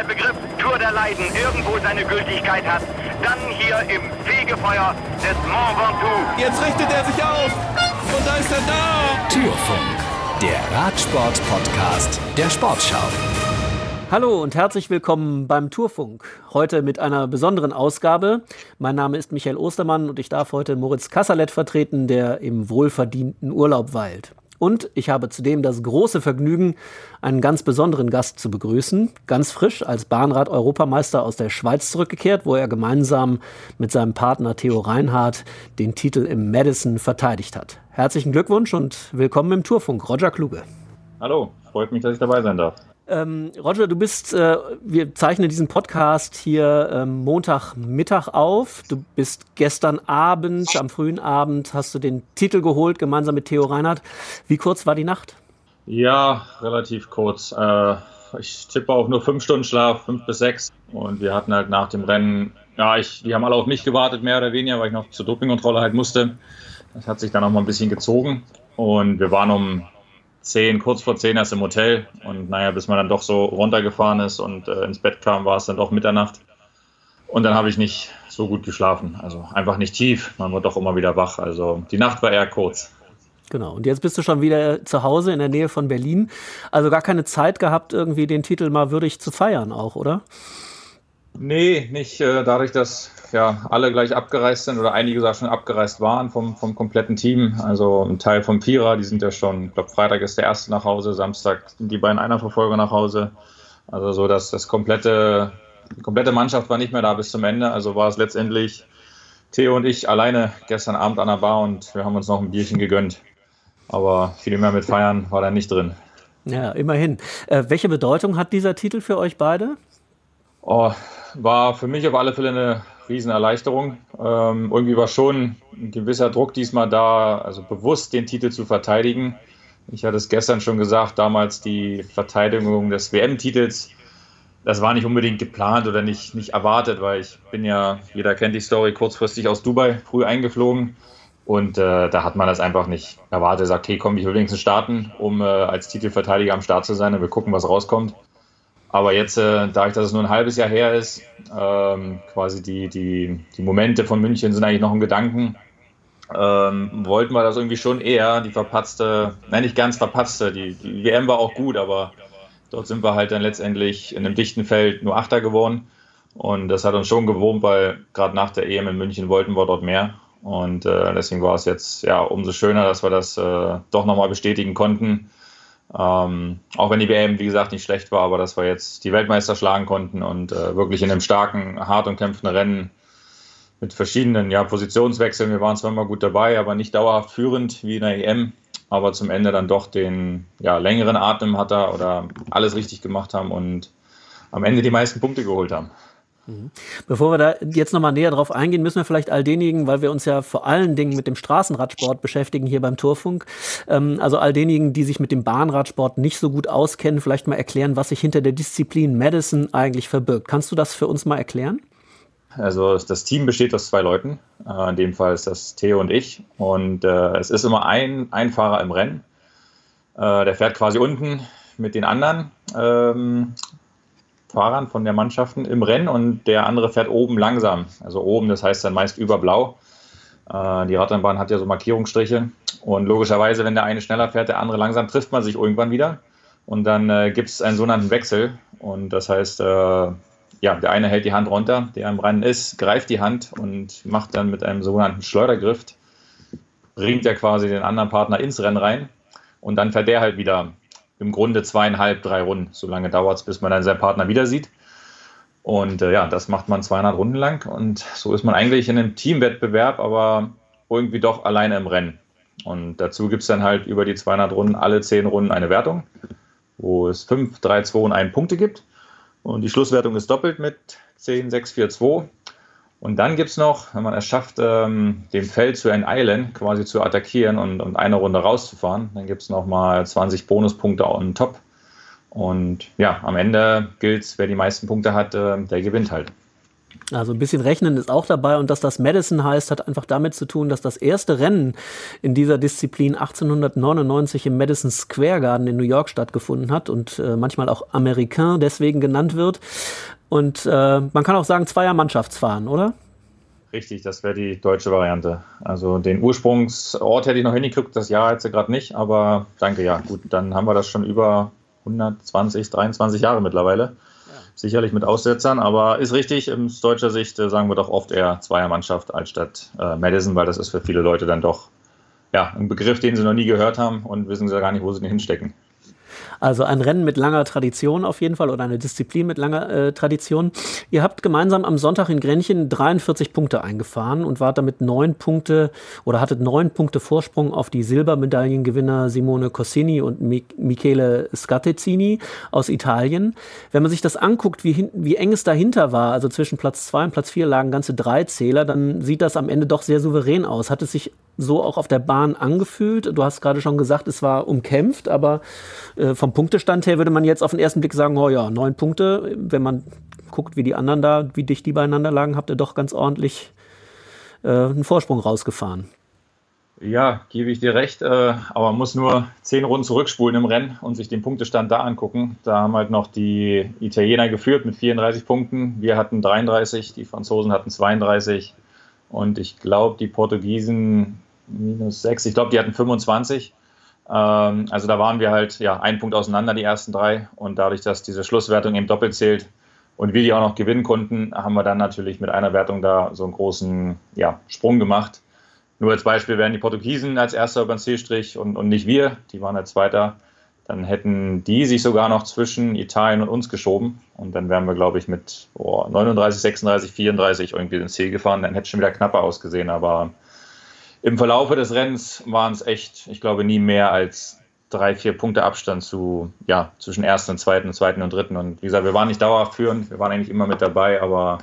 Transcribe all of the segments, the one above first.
der Begriff Tour der Leiden irgendwo seine Gültigkeit hat, dann hier im Fegefeuer des Mont Ventoux. Jetzt richtet er sich auf und da ist er da. Türfunk, der Radsport-Podcast der Sportschau. Hallo und herzlich willkommen beim Tourfunk. Heute mit einer besonderen Ausgabe. Mein Name ist Michael Ostermann und ich darf heute Moritz Kassalet vertreten, der im wohlverdienten Urlaub weilt. Und ich habe zudem das große Vergnügen, einen ganz besonderen Gast zu begrüßen. Ganz frisch als Bahnrad-Europameister aus der Schweiz zurückgekehrt, wo er gemeinsam mit seinem Partner Theo Reinhardt den Titel im Madison verteidigt hat. Herzlichen Glückwunsch und willkommen im Tourfunk. Roger Kluge. Hallo, freut mich, dass ich dabei sein darf. Ähm, Roger, du bist, äh, wir zeichnen diesen Podcast hier ähm, Montagmittag auf. Du bist gestern Abend, am frühen Abend, hast du den Titel geholt, gemeinsam mit Theo Reinhardt. Wie kurz war die Nacht? Ja, relativ kurz. Äh, ich tippe auch nur fünf Stunden Schlaf, fünf bis sechs. Und wir hatten halt nach dem Rennen, ja, ich, die haben alle auf mich gewartet, mehr oder weniger, weil ich noch zur Dopingkontrolle halt musste. Das hat sich dann auch mal ein bisschen gezogen. Und wir waren um zehn, kurz vor zehn erst im Hotel. Und naja, bis man dann doch so runtergefahren ist und äh, ins Bett kam, war es dann doch Mitternacht. Und dann habe ich nicht so gut geschlafen. Also einfach nicht tief. Man wird doch immer wieder wach. Also die Nacht war eher kurz. Genau. Und jetzt bist du schon wieder zu Hause in der Nähe von Berlin. Also gar keine Zeit gehabt, irgendwie den Titel mal würdig zu feiern auch, oder? Nee, nicht äh, dadurch, dass ja alle gleich abgereist sind oder einige sogar schon abgereist waren vom, vom kompletten Team. Also ein Teil vom Vierer, die sind ja schon, ich glaube, Freitag ist der erste nach Hause, Samstag sind die beiden Einerverfolger nach Hause. Also so, dass das komplette, die komplette Mannschaft war nicht mehr da bis zum Ende. Also war es letztendlich Theo und ich alleine gestern Abend an der Bar und wir haben uns noch ein Bierchen gegönnt. Aber viel mehr mit Feiern war da nicht drin. Ja, immerhin. Äh, welche Bedeutung hat dieser Titel für euch beide? Oh, war für mich auf alle Fälle eine Riesenerleichterung. Ähm, irgendwie war schon ein gewisser Druck diesmal da, also bewusst den Titel zu verteidigen. Ich hatte es gestern schon gesagt, damals die Verteidigung des WM-Titels, das war nicht unbedingt geplant oder nicht, nicht erwartet, weil ich bin ja, jeder kennt die Story, kurzfristig aus Dubai früh eingeflogen. Und äh, da hat man das einfach nicht erwartet. Sagt, okay, komm, ich will wenigstens starten, um äh, als Titelverteidiger am Start zu sein und wir gucken, was rauskommt. Aber jetzt, äh, dadurch, dass es nur ein halbes Jahr her ist, ähm, quasi die, die, die Momente von München sind eigentlich noch ein Gedanken. Ähm, wollten wir das irgendwie schon eher, die verpatzte, nein, nicht ganz verpatzte, die, die WM war auch gut, aber dort sind wir halt dann letztendlich in einem dichten Feld nur Achter geworden. Und das hat uns schon gewurmt, weil gerade nach der EM in München wollten wir dort mehr. Und äh, deswegen war es jetzt ja umso schöner, dass wir das äh, doch nochmal bestätigen konnten ähm, auch wenn die WM, wie gesagt, nicht schlecht war, aber dass wir jetzt die Weltmeister schlagen konnten und äh, wirklich in einem starken, hart und kämpfenden Rennen mit verschiedenen ja, Positionswechseln. Wir waren zwar immer gut dabei, aber nicht dauerhaft führend wie in der EM, aber zum Ende dann doch den ja, längeren Atem hat er oder alles richtig gemacht haben und am Ende die meisten Punkte geholt haben. Mhm. Bevor wir da jetzt nochmal näher drauf eingehen, müssen wir vielleicht all denjenigen, weil wir uns ja vor allen Dingen mit dem Straßenradsport beschäftigen hier beim Turfunk, ähm, also all denjenigen, die sich mit dem Bahnradsport nicht so gut auskennen, vielleicht mal erklären, was sich hinter der Disziplin Madison eigentlich verbirgt. Kannst du das für uns mal erklären? Also das Team besteht aus zwei Leuten. Äh, in dem Fall ist das Theo und ich. Und äh, es ist immer ein, ein Fahrer im Rennen. Äh, der fährt quasi unten mit den anderen. Ähm, Fahrern von der Mannschaften im Rennen und der andere fährt oben langsam. Also oben, das heißt dann meist über Blau. Äh, die Radrennbahn hat ja so Markierungsstriche und logischerweise, wenn der eine schneller fährt, der andere langsam, trifft man sich irgendwann wieder und dann äh, gibt es einen sogenannten Wechsel und das heißt, äh, ja, der eine hält die Hand runter, der im Rennen ist, greift die Hand und macht dann mit einem sogenannten Schleudergriff, bringt er quasi den anderen Partner ins Rennen rein und dann fährt der halt wieder im Grunde zweieinhalb, drei Runden. So lange dauert es, bis man dann seinen Partner wieder sieht. Und äh, ja, das macht man 200 Runden lang. Und so ist man eigentlich in einem Teamwettbewerb, aber irgendwie doch alleine im Rennen. Und dazu gibt es dann halt über die 200 Runden alle 10 Runden eine Wertung, wo es 5, 3, 2 und 1 Punkte gibt. Und die Schlusswertung ist doppelt mit 10, 6, 4, 2. Und dann gibt es noch, wenn man es schafft, ähm, dem Feld zu enteilen, quasi zu attackieren und, und eine Runde rauszufahren, dann gibt es nochmal 20 Bonuspunkte on top. Und ja, am Ende gilt wer die meisten Punkte hat, äh, der gewinnt halt. Also ein bisschen Rechnen ist auch dabei und dass das Madison heißt, hat einfach damit zu tun, dass das erste Rennen in dieser Disziplin 1899 im Madison Square Garden in New York stattgefunden hat und äh, manchmal auch Americain deswegen genannt wird. Und äh, man kann auch sagen Zweier Mannschaftsfahren, oder? Richtig, das wäre die deutsche Variante. Also den Ursprungsort hätte ich noch hingekriegt, das Jahr jetzt gerade nicht, aber danke, ja, gut, dann haben wir das schon über 120, 23 Jahre mittlerweile sicherlich mit Aussetzern, aber ist richtig, aus deutscher Sicht äh, sagen wir doch oft eher Zweiermannschaft als statt äh, Madison, weil das ist für viele Leute dann doch ja, ein Begriff, den sie noch nie gehört haben und wissen sie gar nicht, wo sie den hinstecken. Also ein Rennen mit langer Tradition auf jeden Fall oder eine Disziplin mit langer äh, Tradition. Ihr habt gemeinsam am Sonntag in Grenchen 43 Punkte eingefahren und wart damit neun Punkte oder hattet neun Punkte Vorsprung auf die Silbermedaillengewinner Simone Cossini und Michele Scatezzini aus Italien. Wenn man sich das anguckt, wie, wie eng es dahinter war, also zwischen Platz zwei und Platz vier lagen ganze drei Zähler, dann sieht das am Ende doch sehr souverän aus. Hat es sich so auch auf der Bahn angefühlt? Du hast gerade schon gesagt, es war umkämpft, aber äh, vom Punktestand her würde man jetzt auf den ersten Blick sagen, oh ja, neun Punkte. Wenn man guckt, wie die anderen da, wie dicht die beieinander lagen, habt ihr doch ganz ordentlich äh, einen Vorsprung rausgefahren. Ja, gebe ich dir recht, äh, aber man muss nur zehn Runden zurückspulen im Rennen und sich den Punktestand da angucken. Da haben halt noch die Italiener geführt mit 34 Punkten. Wir hatten 33, die Franzosen hatten 32 und ich glaube, die Portugiesen minus 6, ich glaube, die hatten 25. Ähm, also da waren wir halt ja ein Punkt auseinander, die ersten drei. Und dadurch, dass diese Schlusswertung eben doppelt zählt und wir die auch noch gewinnen konnten, haben wir dann natürlich mit einer Wertung da so einen großen ja, Sprung gemacht. Nur als Beispiel wären die Portugiesen als erster über den Zielstrich und, und nicht wir, die waren als zweiter. Dann hätten die sich sogar noch zwischen Italien und uns geschoben. Und dann wären wir, glaube ich, mit oh, 39, 36, 34 irgendwie ins Ziel gefahren. Dann hätte es schon wieder knapper ausgesehen. Aber im Verlaufe des Rennens waren es echt, ich glaube, nie mehr als drei, vier Punkte Abstand zu, ja, zwischen ersten und zweiten, zweiten und dritten. Und wie gesagt, wir waren nicht dauerhaft führend, wir waren eigentlich immer mit dabei, aber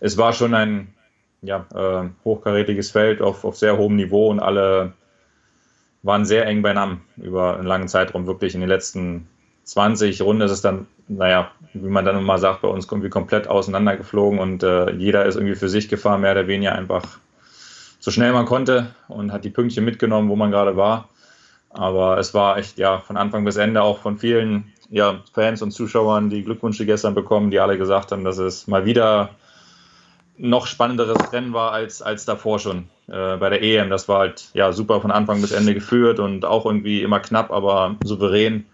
es war schon ein ja, äh, hochkarätiges Feld auf, auf sehr hohem Niveau und alle waren sehr eng beieinander über einen langen Zeitraum. Wirklich in den letzten 20 Runden ist es dann, naja, wie man dann immer sagt, bei uns irgendwie komplett auseinandergeflogen und äh, jeder ist irgendwie für sich gefahren, mehr oder weniger einfach so schnell man konnte und hat die Pünktchen mitgenommen, wo man gerade war. Aber es war echt, ja, von Anfang bis Ende auch von vielen ja, Fans und Zuschauern die Glückwünsche gestern bekommen, die alle gesagt haben, dass es mal wieder noch spannenderes Rennen war als, als davor schon äh, bei der EM. Das war halt ja super von Anfang bis Ende geführt und auch irgendwie immer knapp, aber souverän.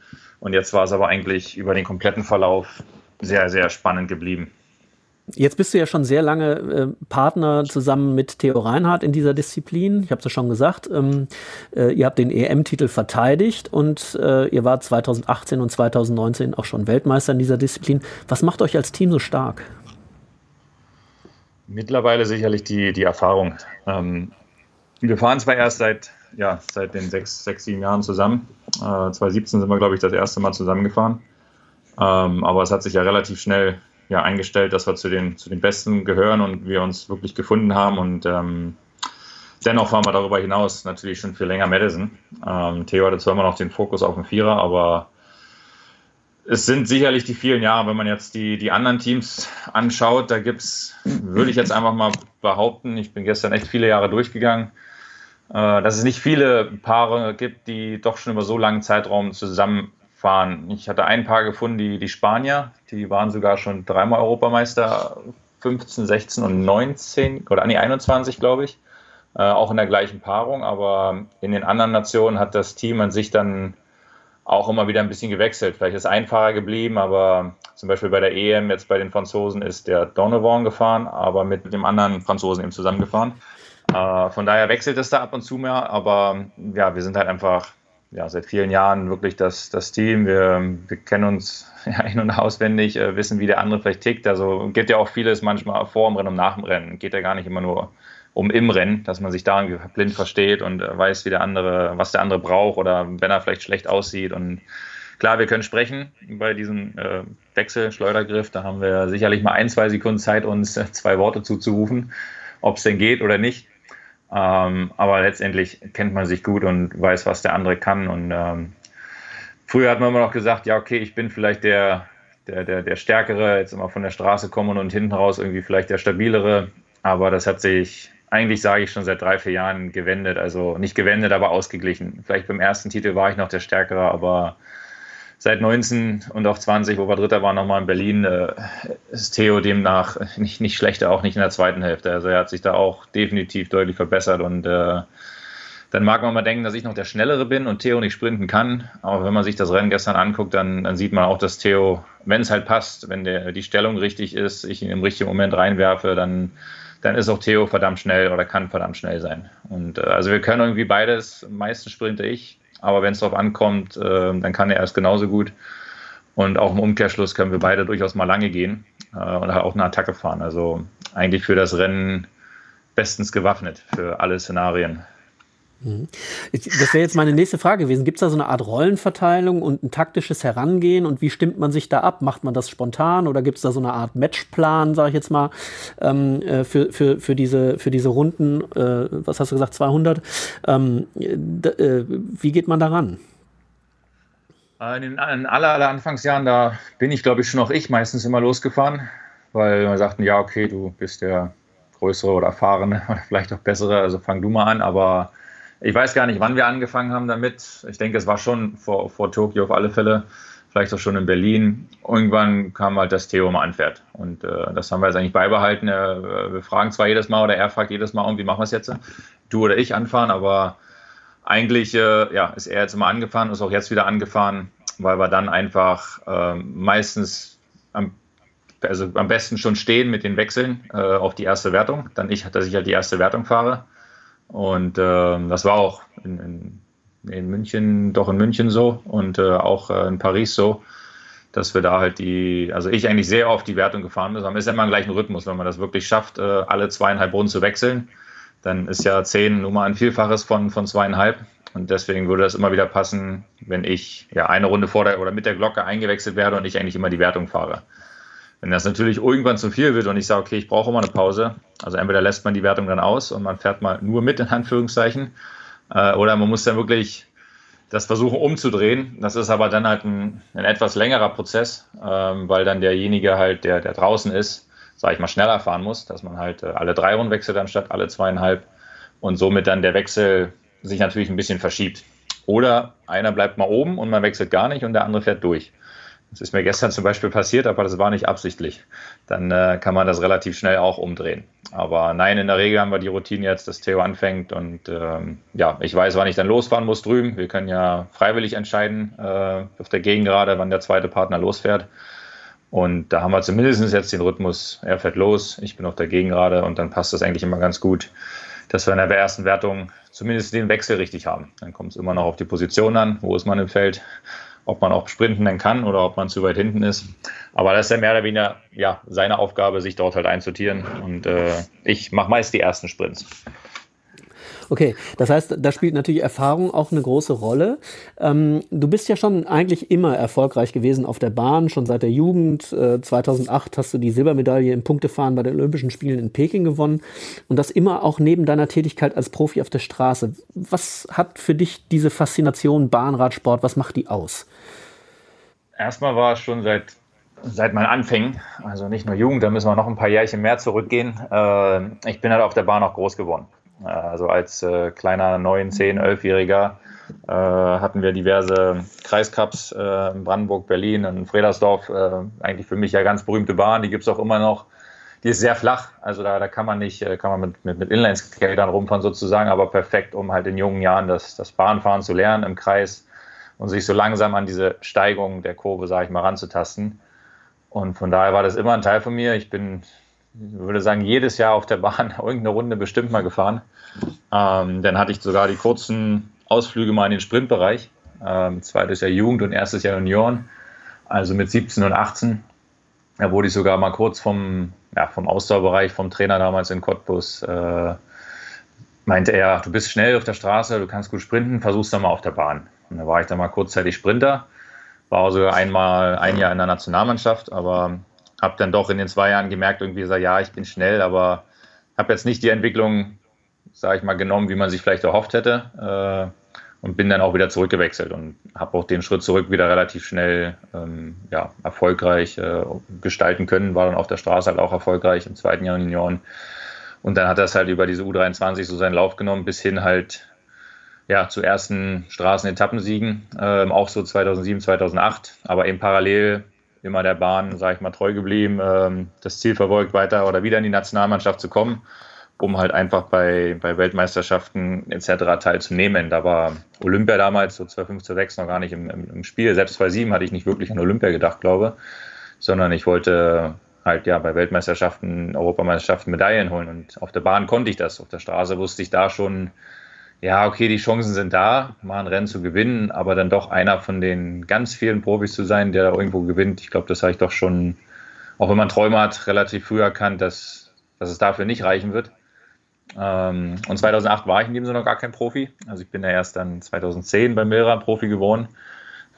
Und jetzt war es aber eigentlich über den kompletten Verlauf sehr, sehr spannend geblieben. Jetzt bist du ja schon sehr lange äh, Partner zusammen mit Theo Reinhardt in dieser Disziplin. Ich habe es ja schon gesagt. Ähm, äh, ihr habt den EM-Titel verteidigt und äh, ihr wart 2018 und 2019 auch schon Weltmeister in dieser Disziplin. Was macht euch als Team so stark? Mittlerweile sicherlich die, die Erfahrung. Ähm, wir fahren zwar erst seit, ja, seit den sechs, sechs, sieben Jahren zusammen. Äh, 2017 sind wir, glaube ich, das erste Mal zusammengefahren. Ähm, aber es hat sich ja relativ schnell ja, eingestellt, dass wir zu den, zu den Besten gehören und wir uns wirklich gefunden haben. Und ähm, dennoch fahren wir darüber hinaus natürlich schon viel länger Madison. Ähm, Theo hatte zwar immer noch den Fokus auf den Vierer, aber es sind sicherlich die vielen Jahre, wenn man jetzt die, die anderen Teams anschaut, da gibt es, würde ich jetzt einfach mal behaupten, ich bin gestern echt viele Jahre durchgegangen, äh, dass es nicht viele Paare gibt, die doch schon über so langen Zeitraum zusammen fahren. Ich hatte ein Paar gefunden, die, die Spanier, die waren sogar schon dreimal Europameister, 15, 16 und 19 oder nee, 21, glaube ich. Äh, auch in der gleichen Paarung, aber in den anderen Nationen hat das Team an sich dann auch immer wieder ein bisschen gewechselt. Vielleicht ist ein Fahrer geblieben, aber zum Beispiel bei der EM jetzt bei den Franzosen ist der Donovan gefahren, aber mit dem anderen Franzosen eben zusammengefahren. Äh, von daher wechselt es da ab und zu mehr, aber ja, wir sind halt einfach ja, seit vielen Jahren wirklich das, das Team. Wir, wir kennen uns ja, in- und auswendig, äh, wissen, wie der andere vielleicht tickt. Also geht ja auch vieles manchmal vor dem Rennen und nach dem Rennen. Geht ja gar nicht immer nur um im Rennen, dass man sich da blind versteht und äh, weiß, wie der andere, was der andere braucht oder wenn er vielleicht schlecht aussieht. Und klar, wir können sprechen bei diesem äh, Wechsel. Da haben wir sicherlich mal ein, zwei Sekunden Zeit, uns äh, zwei Worte zuzurufen, ob es denn geht oder nicht. Ähm, aber letztendlich kennt man sich gut und weiß, was der andere kann. Und ähm, früher hat man immer noch gesagt, ja, okay, ich bin vielleicht der, der, der, der Stärkere, jetzt immer von der Straße kommen und hinten raus irgendwie vielleicht der Stabilere. Aber das hat sich eigentlich, sage ich, schon seit drei, vier Jahren gewendet. Also nicht gewendet, aber ausgeglichen. Vielleicht beim ersten Titel war ich noch der Stärkere, aber seit 19 und auch 20, wo wir Dritter waren, nochmal in Berlin, äh, ist Theo demnach nicht, nicht schlechter, auch nicht in der zweiten Hälfte. Also er hat sich da auch definitiv deutlich verbessert und äh, dann mag man mal denken, dass ich noch der Schnellere bin und Theo nicht sprinten kann. Aber wenn man sich das Rennen gestern anguckt, dann, dann sieht man auch, dass Theo, wenn es halt passt, wenn der, die Stellung richtig ist, ich ihn im richtigen Moment reinwerfe, dann, dann ist auch Theo verdammt schnell oder kann verdammt schnell sein. Und äh, also wir können irgendwie beides. Meistens sprinte ich, aber wenn es darauf ankommt, äh, dann kann er erst genauso gut. Und auch im Umkehrschluss können wir beide durchaus mal lange gehen äh, und auch eine Attacke fahren. Also eigentlich für das Rennen bestens gewaffnet für alle Szenarien. Das wäre jetzt meine nächste Frage gewesen. Gibt es da so eine Art Rollenverteilung und ein taktisches Herangehen und wie stimmt man sich da ab? Macht man das spontan oder gibt es da so eine Art Matchplan, sage ich jetzt mal, ähm, äh, für, für, für, diese, für diese Runden, äh, was hast du gesagt, 200? Ähm, äh, wie geht man daran? In den aller, aller Anfangsjahren, da bin ich, glaube ich, schon auch ich meistens immer losgefahren, weil wir sagten, ja, okay, du bist der größere oder erfahrene oder vielleicht auch bessere, also fang du mal an, aber ich weiß gar nicht, wann wir angefangen haben damit. Ich denke, es war schon vor, vor Tokio auf alle Fälle, vielleicht auch schon in Berlin. Irgendwann kam halt das Theo mal anfährt. Und äh, das haben wir jetzt eigentlich beibehalten. Äh, wir fragen zwar jedes Mal oder er fragt jedes Mal, wie machen wir es jetzt? Du oder ich anfahren, aber eigentlich äh, ja, ist er jetzt immer angefahren, ist auch jetzt wieder angefahren, weil wir dann einfach ähm, meistens am, also am besten schon stehen mit den Wechseln äh, auf die erste Wertung. Dann ich, dass ich halt die erste Wertung fahre und äh, das war auch in, in, in, München, doch in München so und äh, auch äh, in Paris so, dass wir da halt die, also ich eigentlich sehr oft die Wertung gefahren bin. Man ist ja immer im gleichen Rhythmus, wenn man das wirklich schafft, äh, alle zweieinhalb Runden zu wechseln. Dann ist ja zehn nur mal ein Vielfaches von, von zweieinhalb. Und deswegen würde das immer wieder passen, wenn ich ja eine Runde vor der oder mit der Glocke eingewechselt werde und ich eigentlich immer die Wertung fahre. Wenn das natürlich irgendwann zu viel wird und ich sage, okay, ich brauche mal eine Pause, also entweder lässt man die Wertung dann aus und man fährt mal nur mit, in Anführungszeichen, äh, oder man muss dann wirklich das versuchen umzudrehen. Das ist aber dann halt ein, ein etwas längerer Prozess, ähm, weil dann derjenige halt, der, der draußen ist, sage ich mal, schneller fahren muss, dass man halt äh, alle drei Runden wechselt anstatt alle zweieinhalb und somit dann der Wechsel sich natürlich ein bisschen verschiebt. Oder einer bleibt mal oben und man wechselt gar nicht und der andere fährt durch. Das ist mir gestern zum Beispiel passiert, aber das war nicht absichtlich. Dann äh, kann man das relativ schnell auch umdrehen. Aber nein, in der Regel haben wir die Routine jetzt, dass Theo anfängt und ähm, ja, ich weiß, wann ich dann losfahren muss drüben. Wir können ja freiwillig entscheiden äh, auf der Gegengrade, wann der zweite Partner losfährt. Und da haben wir zumindest jetzt den Rhythmus, er fährt los, ich bin auf der Gegengrade und dann passt das eigentlich immer ganz gut, dass wir in der ersten Wertung zumindest den Wechsel richtig haben. Dann kommt es immer noch auf die Position an, wo ist man im Feld ob man auch sprinten dann kann oder ob man zu weit hinten ist. Aber das ist ja mehr oder weniger ja, seine Aufgabe, sich dort halt einzutieren. Und äh, ich mache meist die ersten Sprints. Okay, das heißt, da spielt natürlich Erfahrung auch eine große Rolle. Ähm, du bist ja schon eigentlich immer erfolgreich gewesen auf der Bahn, schon seit der Jugend. Äh, 2008 hast du die Silbermedaille im Punktefahren bei den Olympischen Spielen in Peking gewonnen und das immer auch neben deiner Tätigkeit als Profi auf der Straße. Was hat für dich diese Faszination Bahnradsport, was macht die aus? Erstmal war es schon seit seit meinen Anfängen, also nicht nur Jugend, da müssen wir noch ein paar Jährchen mehr zurückgehen. Äh, ich bin halt auf der Bahn auch groß geworden. Äh, also als äh, kleiner 9, 10, 11-Jähriger äh, hatten wir diverse Kreiscups äh, in Brandenburg, Berlin und Fredersdorf. Äh, eigentlich für mich ja ganz berühmte Bahn, die gibt es auch immer noch. Die ist sehr flach, also da, da kann man nicht, äh, kann man mit, mit, mit Inline-Skatern rumfahren sozusagen, aber perfekt, um halt in jungen Jahren das, das Bahnfahren zu lernen im Kreis und sich so langsam an diese Steigung der Kurve, sage ich mal, ranzutasten. Und von daher war das immer ein Teil von mir. Ich bin würde sagen, jedes Jahr auf der Bahn irgendeine Runde bestimmt mal gefahren. Ähm, dann hatte ich sogar die kurzen Ausflüge mal in den Sprintbereich. Ähm, zweites Jahr Jugend und erstes Jahr Junioren. Also mit 17 und 18. Da wurde ich sogar mal kurz vom, ja, vom Ausdauerbereich, vom Trainer damals in Cottbus, äh, meinte er, du bist schnell auf der Straße, du kannst gut sprinten, versuch's dann mal auf der Bahn. Und da war ich dann mal kurzzeitig Sprinter, war sogar einmal ein Jahr in der Nationalmannschaft, aber habe dann doch in den zwei Jahren gemerkt, irgendwie so, ja, ich bin schnell, aber habe jetzt nicht die Entwicklung, sage ich mal, genommen, wie man sich vielleicht erhofft hätte. Äh, und bin dann auch wieder zurückgewechselt und habe auch den Schritt zurück wieder relativ schnell ähm, ja, erfolgreich äh, gestalten können, war dann auf der Straße halt auch erfolgreich im zweiten Jahr in Junioren. Und dann hat das halt über diese U23 so seinen Lauf genommen, bis hin halt ja, zu ersten Straßenetappensiegen, ähm, auch so 2007, 2008, aber eben parallel immer der Bahn, sage ich mal, treu geblieben, ähm, das Ziel verfolgt, weiter oder wieder in die Nationalmannschaft zu kommen um halt einfach bei, bei Weltmeisterschaften etc. teilzunehmen. Da war Olympia damals, so 2005, 2006, noch gar nicht im, im, im Spiel. Selbst 2007 hatte ich nicht wirklich an Olympia gedacht, glaube sondern ich wollte halt ja bei Weltmeisterschaften, Europameisterschaften Medaillen holen. Und auf der Bahn konnte ich das. Auf der Straße wusste ich da schon, ja, okay, die Chancen sind da, mal ein Rennen zu gewinnen, aber dann doch einer von den ganz vielen Profis zu sein, der da irgendwo gewinnt. Ich glaube, das habe ich doch schon, auch wenn man Träume hat, relativ früh erkannt, dass, dass es dafür nicht reichen wird. Ähm, und 2008 war ich in dem Sinne noch gar kein Profi. Also ich bin ja erst dann 2010 bei Milra Profi geworden.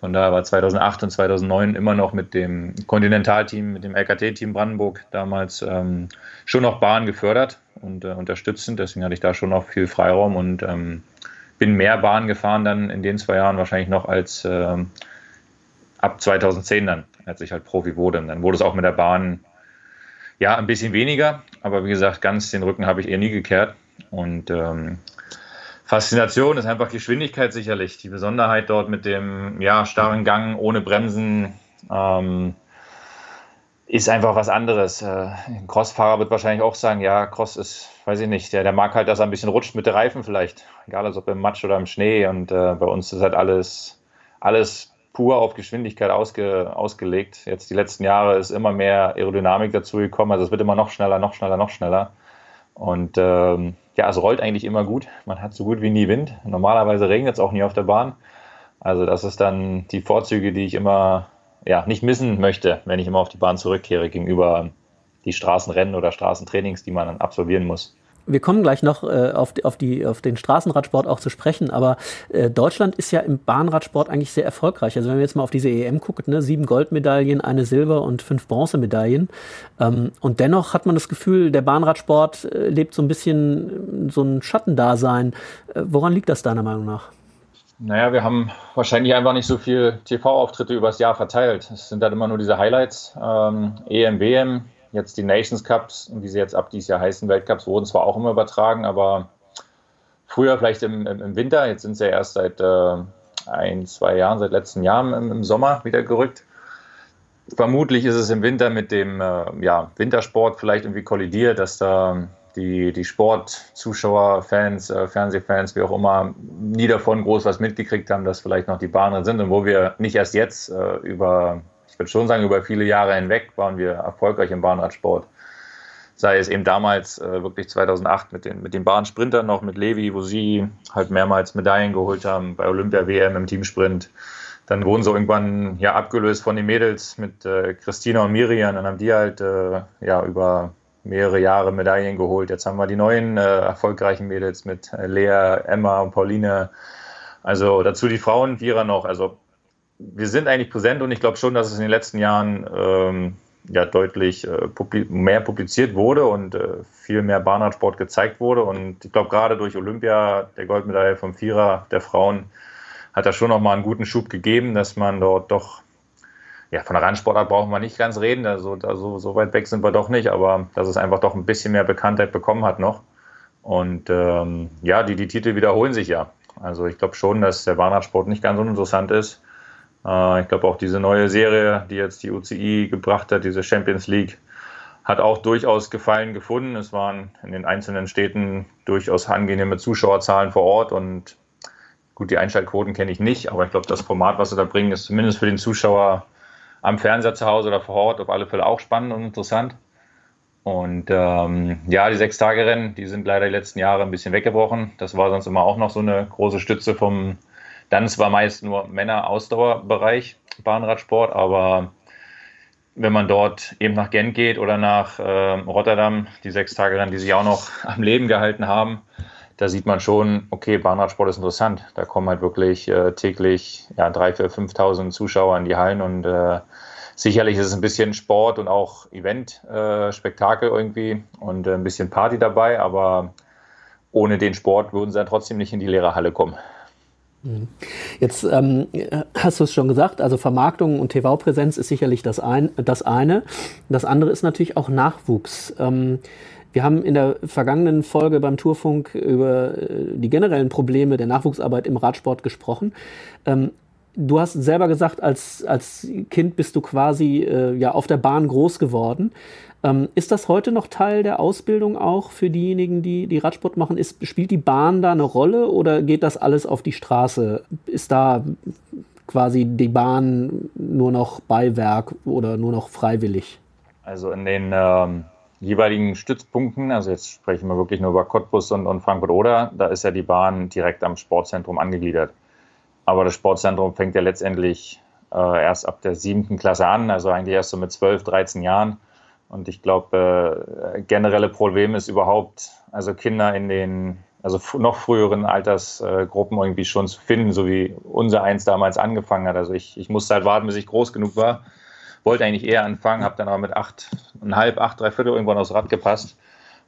Von daher war 2008 und 2009 immer noch mit dem Kontinentalteam, mit dem LKT-Team Brandenburg damals ähm, schon noch Bahn gefördert und äh, unterstützend. Deswegen hatte ich da schon noch viel Freiraum und ähm, bin mehr Bahn gefahren dann in den zwei Jahren wahrscheinlich noch als ähm, ab 2010 dann, als ich halt Profi wurde. Und dann wurde es auch mit der Bahn ja, ein bisschen weniger, aber wie gesagt, ganz den Rücken habe ich eher nie gekehrt. Und ähm, Faszination ist einfach Geschwindigkeit sicherlich. Die Besonderheit dort mit dem ja, starren Gang ohne Bremsen ähm, ist einfach was anderes. Äh, ein Crossfahrer wird wahrscheinlich auch sagen, ja, Cross ist, weiß ich nicht, der, der mag halt, dass er ein bisschen rutscht mit den Reifen vielleicht. Egal, ob im Matsch oder im Schnee. Und äh, bei uns ist halt alles, alles pur auf Geschwindigkeit ausge, ausgelegt. Jetzt die letzten Jahre ist immer mehr Aerodynamik dazu gekommen. Also es wird immer noch schneller, noch schneller, noch schneller. Und ähm, ja, es rollt eigentlich immer gut. Man hat so gut wie nie Wind. Normalerweise regnet es auch nie auf der Bahn. Also das ist dann die Vorzüge, die ich immer ja, nicht missen möchte, wenn ich immer auf die Bahn zurückkehre gegenüber die Straßenrennen oder Straßentrainings, die man dann absolvieren muss. Wir kommen gleich noch äh, auf, auf, die, auf den Straßenradsport auch zu sprechen, aber äh, Deutschland ist ja im Bahnradsport eigentlich sehr erfolgreich. Also wenn wir jetzt mal auf diese EM gucken, ne, sieben Goldmedaillen, eine Silber- und fünf Bronzemedaillen. Ähm, und dennoch hat man das Gefühl, der Bahnradsport äh, lebt so ein bisschen so ein Schattendasein. Äh, woran liegt das deiner Meinung nach? Naja, wir haben wahrscheinlich einfach nicht so viel TV-Auftritte übers Jahr verteilt. Es sind dann immer nur diese Highlights. Ähm, EM, WM, Jetzt die Nations Cups, wie sie jetzt ab dieses Jahr heißen, Weltcups, wurden zwar auch immer übertragen, aber früher vielleicht im, im Winter. Jetzt sind sie ja erst seit äh, ein, zwei Jahren, seit letzten Jahren im, im, Sommer wieder gerückt. Vermutlich ist es im Winter mit dem äh, ja, Wintersport vielleicht irgendwie kollidiert, dass da die, die Sportzuschauer, Fans, äh, Fernsehfans, wie auch immer, nie davon groß was mitgekriegt haben, dass vielleicht noch die Bahnen sind und wo wir nicht erst jetzt äh, über ich würde schon sagen, über viele Jahre hinweg waren wir erfolgreich im Bahnradsport. Sei es eben damals äh, wirklich 2008 mit den, mit den Bahnsprintern noch, mit Levi, wo sie halt mehrmals Medaillen geholt haben bei Olympia WM im Teamsprint. Dann wurden sie irgendwann ja abgelöst von den Mädels mit äh, Christina und Miriam. Dann haben die halt äh, ja über mehrere Jahre Medaillen geholt. Jetzt haben wir die neuen äh, erfolgreichen Mädels mit äh, Lea, Emma und Pauline. Also dazu die Frauen, Vierer noch. Also wir sind eigentlich präsent und ich glaube schon, dass es in den letzten Jahren ähm, ja deutlich äh, publi mehr publiziert wurde und äh, viel mehr Bahnradsport gezeigt wurde. Und ich glaube, gerade durch Olympia, der Goldmedaille vom Vierer der Frauen, hat da schon nochmal einen guten Schub gegeben, dass man dort doch, ja, von der Randsportart brauchen wir nicht ganz reden, also, also so weit weg sind wir doch nicht, aber dass es einfach doch ein bisschen mehr Bekanntheit bekommen hat noch. Und ähm, ja, die, die Titel wiederholen sich ja. Also ich glaube schon, dass der Bahnradsport nicht ganz uninteressant ist. Äh, ich glaube auch diese neue Serie, die jetzt die UCI gebracht hat, diese Champions League, hat auch durchaus Gefallen gefunden. Es waren in den einzelnen Städten durchaus angenehme Zuschauerzahlen vor Ort und gut, die Einschaltquoten kenne ich nicht, aber ich glaube, das Format, was sie da bringen, ist zumindest für den Zuschauer am Fernseher zu Hause oder vor Ort auf alle Fälle auch spannend und interessant. Und ähm, ja, die Sechs-Tage-Rennen, die sind leider die letzten Jahre ein bisschen weggebrochen. Das war sonst immer auch noch so eine große Stütze vom, dann zwar meist nur Männer-Ausdauerbereich, Bahnradsport, aber wenn man dort eben nach Gent geht oder nach äh, Rotterdam, die sechs Tage Rennen, die sich auch noch am Leben gehalten haben, da sieht man schon, okay, Bahnradsport ist interessant. Da kommen halt wirklich äh, täglich ja, 3.000, 4.000, 5.000 Zuschauer in die Hallen und äh, sicherlich ist es ein bisschen Sport und auch Event-Spektakel äh, irgendwie und äh, ein bisschen Party dabei, aber ohne den Sport würden sie dann trotzdem nicht in die leere Halle kommen. Mhm. Jetzt ähm, hast du es schon gesagt, also Vermarktung und TV-Präsenz ist sicherlich das, ein, das eine. Das andere ist natürlich auch Nachwuchs. Ähm, wir haben in der vergangenen Folge beim Tourfunk über äh, die generellen Probleme der Nachwuchsarbeit im Radsport gesprochen. Ähm, du hast selber gesagt, als, als Kind bist du quasi äh, ja, auf der Bahn groß geworden. Ähm, ist das heute noch Teil der Ausbildung auch für diejenigen, die, die Radsport machen? Ist, spielt die Bahn da eine Rolle oder geht das alles auf die Straße? Ist da quasi die Bahn nur noch Beiwerk oder nur noch freiwillig? Also in den ähm, jeweiligen Stützpunkten, also jetzt sprechen wir wirklich nur über Cottbus und, und Frankfurt-Oder, da ist ja die Bahn direkt am Sportzentrum angegliedert. Aber das Sportzentrum fängt ja letztendlich äh, erst ab der siebten Klasse an, also eigentlich erst so mit 12, 13 Jahren. Und ich glaube, äh, generelle Problem ist überhaupt, also Kinder in den also noch früheren Altersgruppen irgendwie schon zu finden, so wie unser eins damals angefangen hat. Also ich, ich musste halt warten, bis ich groß genug war. Wollte eigentlich eher anfangen, habe dann aber mit acht, halb, acht, drei Viertel irgendwann aufs Rad gepasst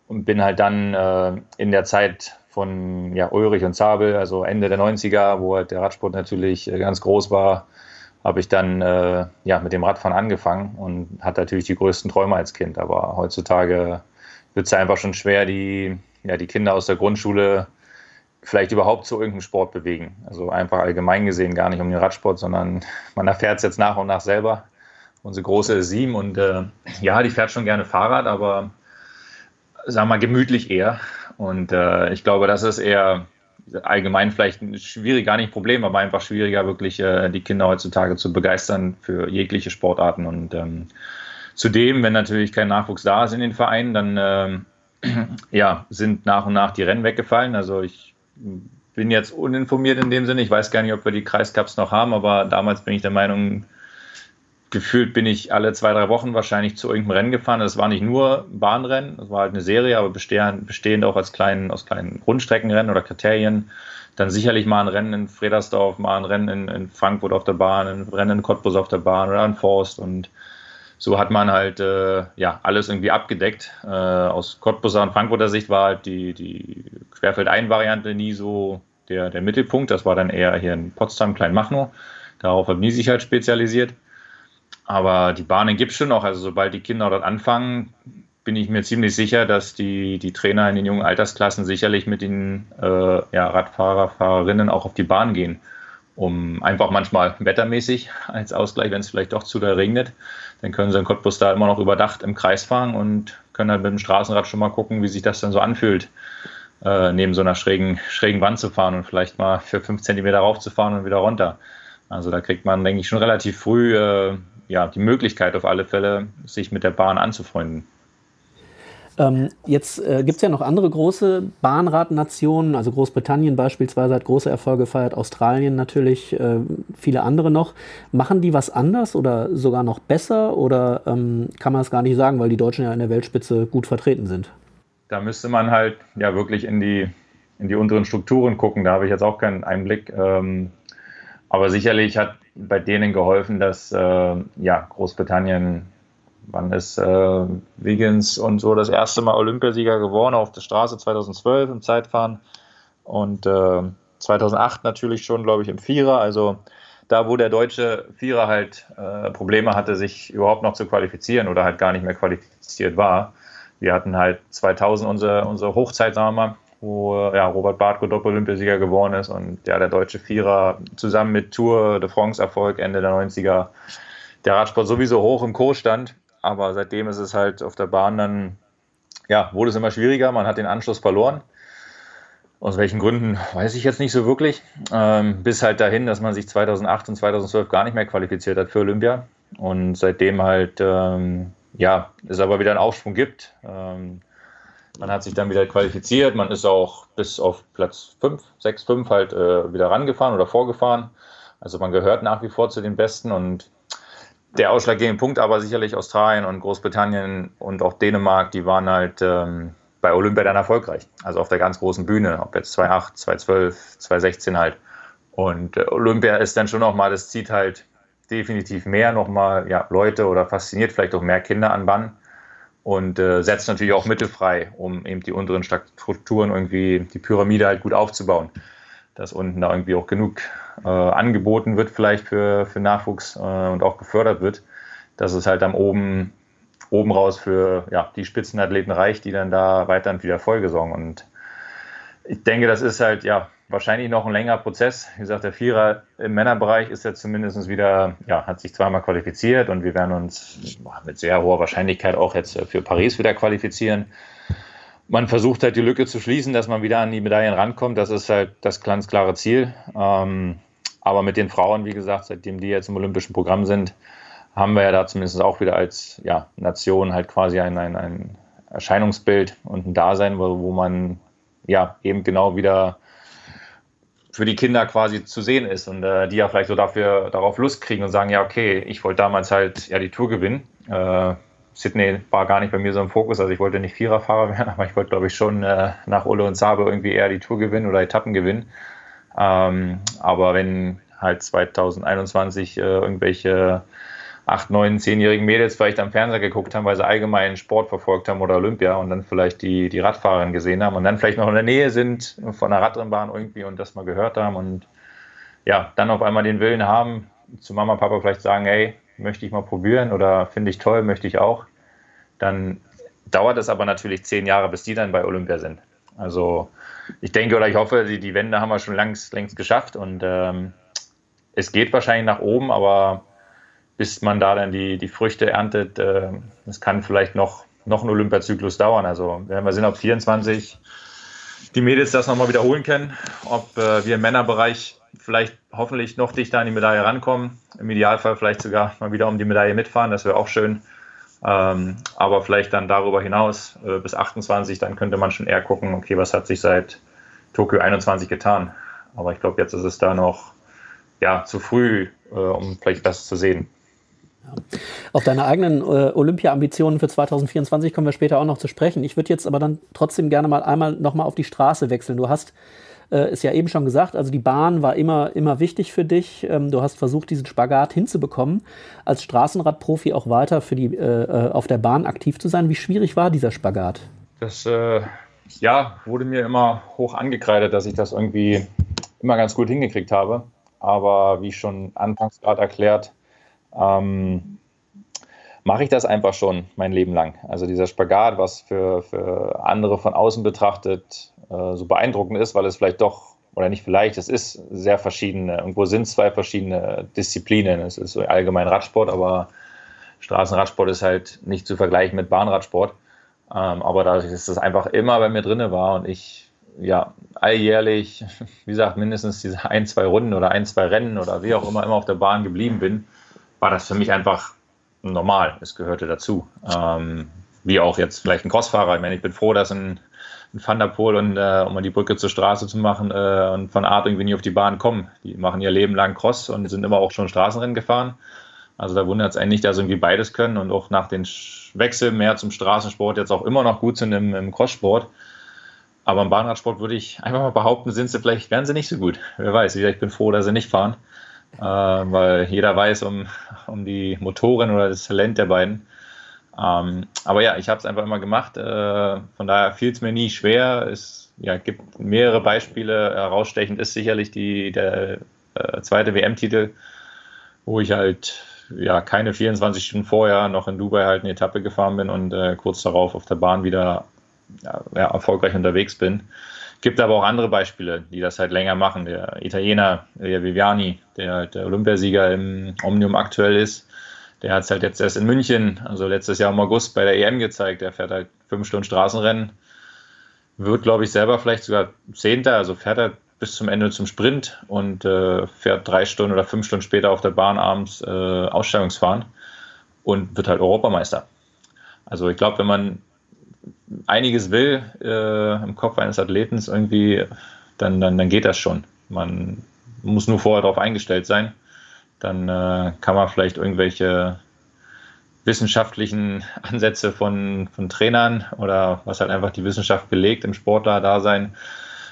und bin halt dann äh, in der Zeit von ja, Ulrich und Zabel, also Ende der 90er, wo halt der Radsport natürlich äh, ganz groß war, habe ich dann äh, ja, mit dem Radfahren angefangen und hatte natürlich die größten Träume als Kind. Aber heutzutage wird es einfach schon schwer, die, ja, die Kinder aus der Grundschule vielleicht überhaupt zu irgendeinem Sport bewegen. Also einfach allgemein gesehen gar nicht um den Radsport, sondern man erfährt es jetzt nach und nach selber. Unsere große ist sieben und äh, ja, die fährt schon gerne Fahrrad, aber sagen wir mal gemütlich eher. Und äh, ich glaube, das ist eher allgemein vielleicht schwierig, gar nicht ein Problem, aber einfach schwieriger, wirklich äh, die Kinder heutzutage zu begeistern für jegliche Sportarten. Und ähm, zudem, wenn natürlich kein Nachwuchs da ist in den Vereinen, dann ähm, ja, sind nach und nach die Rennen weggefallen. Also ich bin jetzt uninformiert in dem Sinne. Ich weiß gar nicht, ob wir die Kreiscups noch haben, aber damals bin ich der Meinung, gefühlt bin ich alle zwei, drei Wochen wahrscheinlich zu irgendeinem Rennen gefahren. Das war nicht nur Bahnrennen, das war halt eine Serie, aber bestehend, bestehend auch als kleinen, aus kleinen Rundstreckenrennen oder Kriterien. Dann sicherlich mal ein Rennen in Fredersdorf, mal ein Rennen in, in Frankfurt auf der Bahn, ein Rennen in Cottbus auf der Bahn oder in Forst. Und so hat man halt äh, ja, alles irgendwie abgedeckt. Äh, aus Cottbuser und Frankfurter Sicht war halt die, die Querfeldein-Variante nie so der, der Mittelpunkt. Das war dann eher hier in Potsdam, Kleinmachnow. Darauf habe ich sich halt spezialisiert. Aber die Bahnen gibt es schon noch. Also sobald die Kinder dort anfangen, bin ich mir ziemlich sicher, dass die, die Trainer in den jungen Altersklassen sicherlich mit den äh, ja, Radfahrer, Fahrerinnen auch auf die Bahn gehen, um einfach manchmal wettermäßig als Ausgleich, wenn es vielleicht doch zu da regnet, dann können sie in Cottbus da immer noch überdacht im Kreis fahren und können halt mit dem Straßenrad schon mal gucken, wie sich das dann so anfühlt, äh, neben so einer schrägen, schrägen Wand zu fahren und vielleicht mal für fünf Zentimeter raufzufahren und wieder runter. Also da kriegt man, denke ich, schon relativ früh äh, ja, die Möglichkeit auf alle Fälle, sich mit der Bahn anzufreunden. Ähm, jetzt äh, gibt es ja noch andere große Bahnradnationen, also Großbritannien beispielsweise hat große Erfolge gefeiert, Australien natürlich, äh, viele andere noch. Machen die was anders oder sogar noch besser oder ähm, kann man es gar nicht sagen, weil die Deutschen ja in der Weltspitze gut vertreten sind? Da müsste man halt ja wirklich in die, in die unteren Strukturen gucken. Da habe ich jetzt auch keinen Einblick. Ähm, aber sicherlich hat bei denen geholfen, dass äh, ja, Großbritannien, wann ist äh, Wiggins und so das erste Mal Olympiasieger geworden auf der Straße 2012 im Zeitfahren und äh, 2008 natürlich schon, glaube ich, im Vierer. Also da, wo der deutsche Vierer halt äh, Probleme hatte, sich überhaupt noch zu qualifizieren oder halt gar nicht mehr qualifiziert war. Wir hatten halt 2000 unsere, unsere Hochzeit, sagen wir mal, wo ja, Robert Bartko Doppel-Olympiasieger geworden ist und ja, der deutsche Vierer zusammen mit Tour de France Erfolg Ende der 90er der Radsport sowieso hoch im Kurs stand. Aber seitdem ist es halt auf der Bahn dann, ja, wurde es immer schwieriger. Man hat den Anschluss verloren. Aus welchen Gründen weiß ich jetzt nicht so wirklich. Ähm, bis halt dahin, dass man sich 2008 und 2012 gar nicht mehr qualifiziert hat für Olympia. Und seitdem halt, ähm, ja, es aber wieder einen Aufschwung gibt. Ähm, man hat sich dann wieder qualifiziert, man ist auch bis auf Platz 5, 6, 5 halt äh, wieder rangefahren oder vorgefahren. Also man gehört nach wie vor zu den Besten und der ausschlaggebende Punkt aber sicherlich Australien und Großbritannien und auch Dänemark, die waren halt ähm, bei Olympia dann erfolgreich. Also auf der ganz großen Bühne, ob jetzt 2,8, 2,12, 2,16 halt. Und äh, Olympia ist dann schon nochmal, das zieht halt definitiv mehr nochmal ja, Leute oder fasziniert vielleicht auch mehr Kinder an Bann und äh, setzt natürlich auch Mittel frei, um eben die unteren Strukturen irgendwie, die Pyramide halt gut aufzubauen. dass unten da irgendwie auch genug äh, angeboten wird, vielleicht für, für Nachwuchs äh, und auch gefördert wird, dass es halt dann oben, oben raus für ja, die Spitzenathleten reicht, die dann da weiterhin wieder Folge sorgen. Und ich denke, das ist halt ja wahrscheinlich noch ein längerer Prozess. Wie gesagt, der Vierer im Männerbereich ist jetzt zumindest wieder, ja, hat sich zweimal qualifiziert und wir werden uns mit sehr hoher Wahrscheinlichkeit auch jetzt für Paris wieder qualifizieren. Man versucht halt die Lücke zu schließen, dass man wieder an die Medaillen rankommt. Das ist halt das ganz klare Ziel. Ähm, aber mit den Frauen, wie gesagt, seitdem die jetzt im olympischen Programm sind, haben wir ja da zumindest auch wieder als ja, Nation halt quasi ein, ein, ein Erscheinungsbild und ein Dasein, wo, wo man ja eben genau wieder für die Kinder quasi zu sehen ist und äh, die ja vielleicht so dafür darauf Lust kriegen und sagen, ja, okay, ich wollte damals halt ja die Tour gewinnen. Äh, Sydney war gar nicht bei mir so im Fokus, also ich wollte nicht Viererfahrer werden, aber ich wollte, glaube ich, schon äh, nach Ulle und Sabe irgendwie eher die Tour gewinnen oder Etappen gewinnen. Ähm, aber wenn halt 2021 äh, irgendwelche 8, 9, 10-jährigen Mädels vielleicht am Fernseher geguckt haben, weil sie allgemein Sport verfolgt haben oder Olympia und dann vielleicht die, die Radfahrerin gesehen haben und dann vielleicht noch in der Nähe sind von der Radrennbahn irgendwie und das mal gehört haben und ja, dann auf einmal den Willen haben, zu Mama, Papa vielleicht sagen, hey, möchte ich mal probieren oder finde ich toll, möchte ich auch, dann dauert es aber natürlich zehn Jahre, bis die dann bei Olympia sind. Also ich denke oder ich hoffe, die, die Wende haben wir schon längst, längst geschafft und ähm, es geht wahrscheinlich nach oben, aber bis man da dann die, die Früchte erntet, äh, das kann vielleicht noch, noch ein Olympiazyklus dauern. Also wenn wir sind, ob 24 die Mädels das nochmal wiederholen können, ob äh, wir im Männerbereich vielleicht hoffentlich noch dichter an die Medaille rankommen, im Idealfall vielleicht sogar mal wieder um die Medaille mitfahren, das wäre auch schön. Ähm, aber vielleicht dann darüber hinaus äh, bis 28, dann könnte man schon eher gucken, okay, was hat sich seit Tokio 21 getan. Aber ich glaube, jetzt ist es da noch ja, zu früh, äh, um vielleicht das zu sehen. Auf deine eigenen äh, Olympia-Ambitionen für 2024 kommen wir später auch noch zu sprechen. Ich würde jetzt aber dann trotzdem gerne mal einmal nochmal auf die Straße wechseln. Du hast äh, es ja eben schon gesagt, also die Bahn war immer, immer wichtig für dich. Ähm, du hast versucht, diesen Spagat hinzubekommen, als Straßenradprofi auch weiter für die, äh, äh, auf der Bahn aktiv zu sein. Wie schwierig war dieser Spagat? Das äh, ja, wurde mir immer hoch angekreidet, dass ich das irgendwie immer ganz gut hingekriegt habe. Aber wie schon anfangs gerade erklärt, ähm, mache ich das einfach schon mein Leben lang. Also dieser Spagat, was für, für andere von außen betrachtet äh, so beeindruckend ist, weil es vielleicht doch, oder nicht vielleicht, es ist sehr verschiedene, irgendwo sind zwei verschiedene Disziplinen. Es ist so allgemein Radsport, aber Straßenradsport ist halt nicht zu vergleichen mit Bahnradsport. Ähm, aber dadurch, dass das einfach immer bei mir drin war und ich ja alljährlich, wie gesagt, mindestens diese ein, zwei Runden oder ein, zwei Rennen oder wie auch immer immer auf der Bahn geblieben bin, war das für mich einfach normal. Es gehörte dazu. Ähm, wie auch jetzt vielleicht ein Crossfahrer. Ich meine, ich bin froh, dass ein, ein Van und äh, um die Brücke zur Straße zu machen äh, und von Art irgendwie nie auf die Bahn kommen. Die machen ihr Leben lang Cross und sind immer auch schon Straßenrennen gefahren. Also da wundert es einen nicht, dass sie irgendwie beides können und auch nach den Wechsel mehr zum Straßensport jetzt auch immer noch gut sind im, im Crosssport. Aber im Bahnradsport würde ich einfach mal behaupten, sind sie vielleicht, werden sie nicht so gut. Wer weiß, ich bin froh, dass sie nicht fahren äh, weil jeder weiß um, um die Motoren oder das Talent der beiden. Ähm, aber ja, ich habe es einfach immer gemacht. Äh, von daher fiel es mir nie schwer. Es ja, gibt mehrere Beispiele. Herausstechend ist sicherlich die, der äh, zweite WM-Titel, wo ich halt ja keine 24 Stunden vorher noch in Dubai halt eine Etappe gefahren bin und äh, kurz darauf auf der Bahn wieder ja, erfolgreich unterwegs bin. Gibt aber auch andere Beispiele, die das halt länger machen. Der Italiener, der Viviani, der der Olympiasieger im Omnium aktuell ist, der hat es halt jetzt erst in München, also letztes Jahr im August bei der EM gezeigt. Der fährt halt fünf Stunden Straßenrennen, wird, glaube ich, selber vielleicht sogar Zehnter, also fährt er bis zum Ende zum Sprint und äh, fährt drei Stunden oder fünf Stunden später auf der Bahn abends äh, Ausstellungsfahren und wird halt Europameister. Also ich glaube, wenn man einiges will äh, im Kopf eines Athleten irgendwie, dann, dann, dann geht das schon. Man muss nur vorher darauf eingestellt sein. Dann äh, kann man vielleicht irgendwelche wissenschaftlichen Ansätze von, von Trainern oder was halt einfach die Wissenschaft belegt im Sportler-Dasein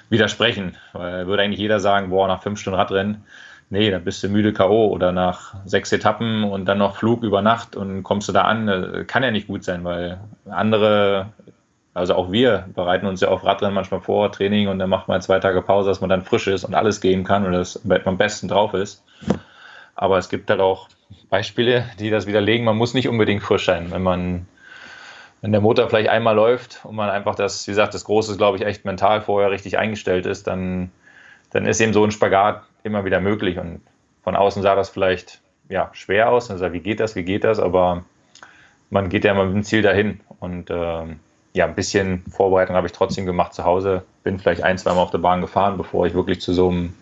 widersprechen. Weil würde eigentlich jeder sagen, boah, nach fünf Stunden Radrennen, nee, da bist du müde K.O. oder nach sechs Etappen und dann noch Flug über Nacht und kommst du da an, äh, kann ja nicht gut sein, weil andere also auch wir bereiten uns ja auf Radrennen manchmal vor, Training und dann macht man zwei Tage Pause, dass man dann frisch ist und alles geben kann und das am besten drauf ist. Aber es gibt halt auch Beispiele, die das widerlegen. Man muss nicht unbedingt frisch sein, wenn man wenn der Motor vielleicht einmal läuft und man einfach das, wie gesagt, das Große glaube ich, echt mental vorher richtig eingestellt ist, dann, dann ist eben so ein Spagat immer wieder möglich. Und von außen sah das vielleicht ja, schwer aus. Also, wie geht das, wie geht das? Aber man geht ja immer mit dem Ziel dahin. Und ähm, ja, ein bisschen Vorbereitung habe ich trotzdem gemacht zu Hause. Bin vielleicht ein, zwei Mal auf der Bahn gefahren, bevor ich wirklich zu so einem,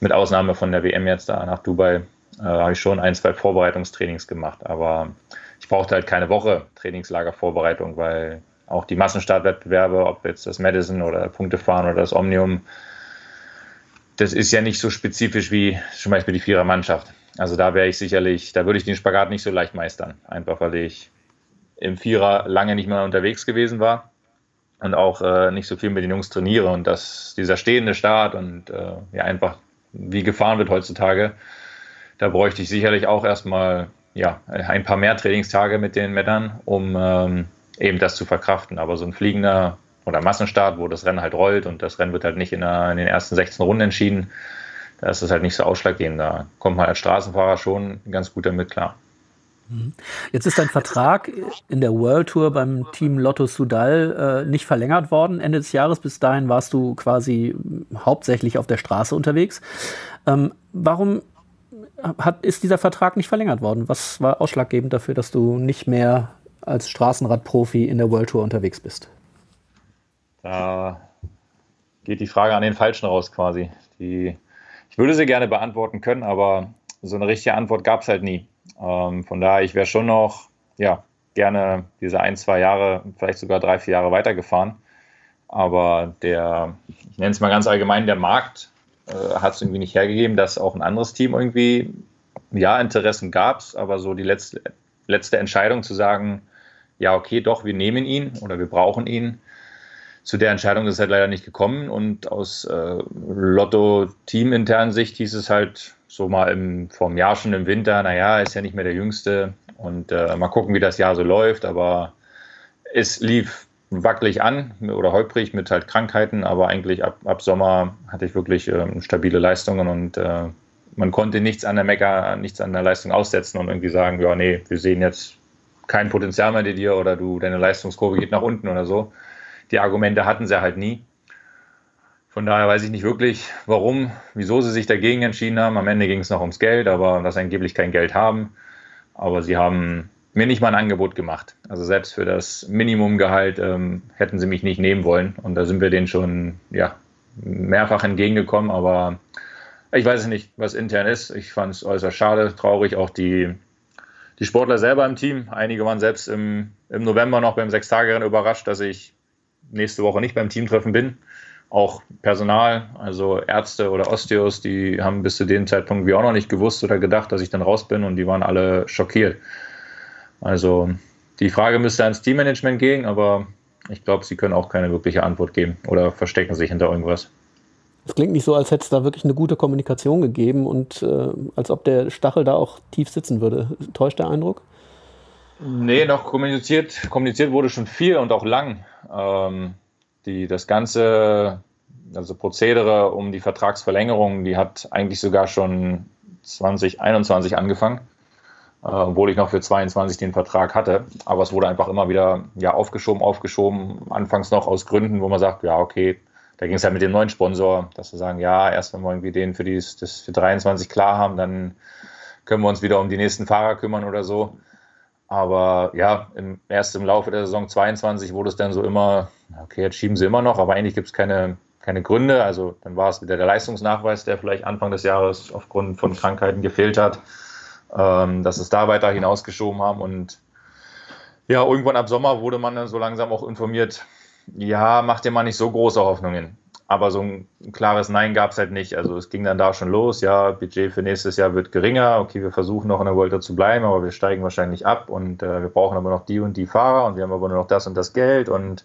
mit Ausnahme von der WM jetzt da nach Dubai, äh, habe ich schon ein, zwei Vorbereitungstrainings gemacht. Aber ich brauchte halt keine Woche Trainingslagervorbereitung, weil auch die Massenstartwettbewerbe, ob jetzt das Madison oder Punktefahren oder das Omnium, das ist ja nicht so spezifisch wie zum Beispiel die Vierermannschaft. Also da wäre ich sicherlich, da würde ich den Spagat nicht so leicht meistern, einfach weil ich im Vierer lange nicht mehr unterwegs gewesen war und auch äh, nicht so viel mit den Jungs trainiere und dass dieser stehende Start und äh, ja einfach wie gefahren wird heutzutage, da bräuchte ich sicherlich auch erstmal ja, ein paar mehr Trainingstage mit den Männern, um ähm, eben das zu verkraften. Aber so ein fliegender oder Massenstart, wo das Rennen halt rollt und das Rennen wird halt nicht in, der, in den ersten 16 Runden entschieden, da ist es halt nicht so ausschlaggebend. Da kommt man als Straßenfahrer schon ganz gut damit klar. Mhm. Jetzt ist dein Vertrag in der World Tour beim Team Lotto Sudal äh, nicht verlängert worden Ende des Jahres. Bis dahin warst du quasi hauptsächlich auf der Straße unterwegs. Ähm, warum hat, ist dieser Vertrag nicht verlängert worden? Was war ausschlaggebend dafür, dass du nicht mehr als Straßenradprofi in der World Tour unterwegs bist? Da geht die Frage an den Falschen raus quasi. Die, ich würde sie gerne beantworten können, aber so eine richtige Antwort gab es halt nie. Ähm, von daher, ich wäre schon noch ja, gerne diese ein, zwei Jahre, vielleicht sogar drei, vier Jahre weitergefahren. Aber der, ich nenne es mal ganz allgemein, der Markt äh, hat es irgendwie nicht hergegeben, dass auch ein anderes Team irgendwie, ja, Interessen gab es, aber so die letzte, letzte Entscheidung zu sagen, ja, okay, doch, wir nehmen ihn oder wir brauchen ihn. Zu der Entscheidung ist es halt leider nicht gekommen und aus äh, Lotto-Team-internen Sicht hieß es halt so mal im, einem Jahr schon im Winter, naja, ist ja nicht mehr der Jüngste und äh, mal gucken, wie das Jahr so läuft, aber es lief wackelig an oder holprig mit halt Krankheiten, aber eigentlich ab, ab Sommer hatte ich wirklich ähm, stabile Leistungen und äh, man konnte nichts an der Mecker, nichts an der Leistung aussetzen und irgendwie sagen, ja, nee, wir sehen jetzt kein Potenzial mehr in dir oder du, deine Leistungskurve geht nach unten oder so. Die Argumente hatten sie halt nie. Von daher weiß ich nicht wirklich, warum, wieso sie sich dagegen entschieden haben. Am Ende ging es noch ums Geld, aber dass sie angeblich kein Geld haben. Aber sie haben mir nicht mal ein Angebot gemacht. Also selbst für das Minimumgehalt ähm, hätten sie mich nicht nehmen wollen. Und da sind wir denen schon ja, mehrfach entgegengekommen. Aber ich weiß es nicht, was intern ist. Ich fand es äußerst schade, traurig. Auch die, die Sportler selber im Team. Einige waren selbst im, im November noch beim Sechstagerennen überrascht, dass ich nächste Woche nicht beim Teamtreffen bin. Auch Personal, also Ärzte oder Osteos, die haben bis zu dem Zeitpunkt wie auch noch nicht gewusst oder gedacht, dass ich dann raus bin und die waren alle schockiert. Also die Frage müsste ans Teammanagement gehen, aber ich glaube, sie können auch keine wirkliche Antwort geben oder verstecken sich hinter irgendwas. Es klingt nicht so, als hätte es da wirklich eine gute Kommunikation gegeben und äh, als ob der Stachel da auch tief sitzen würde. Täuscht der Eindruck? Nee, noch kommuniziert, kommuniziert wurde schon viel und auch lang. Ähm, die, das ganze also Prozedere um die Vertragsverlängerung, die hat eigentlich sogar schon 2021 angefangen äh, obwohl ich noch für 22 den Vertrag hatte. Aber es wurde einfach immer wieder ja, aufgeschoben, aufgeschoben. Anfangs noch aus Gründen, wo man sagt, ja, okay, da ging es halt mit dem neuen Sponsor, dass wir sagen, ja, erst wenn wir irgendwie den für, dies, das für 23 klar haben, dann können wir uns wieder um die nächsten Fahrer kümmern oder so. Aber ja, im, erst im Laufe der Saison 22 wurde es dann so immer, okay, jetzt schieben sie immer noch, aber eigentlich gibt es keine, keine Gründe. Also dann war es wieder der Leistungsnachweis, der vielleicht Anfang des Jahres aufgrund von Krankheiten gefehlt hat ähm, dass es da weiter hinausgeschoben haben. Und ja, irgendwann ab Sommer wurde man dann so langsam auch informiert, ja, macht dir mal nicht so große Hoffnungen. Aber so ein klares Nein gab es halt nicht. Also es ging dann da schon los, ja, Budget für nächstes Jahr wird geringer, okay, wir versuchen noch in der Volta zu bleiben, aber wir steigen wahrscheinlich ab und äh, wir brauchen aber noch die und die Fahrer und wir haben aber nur noch das und das Geld und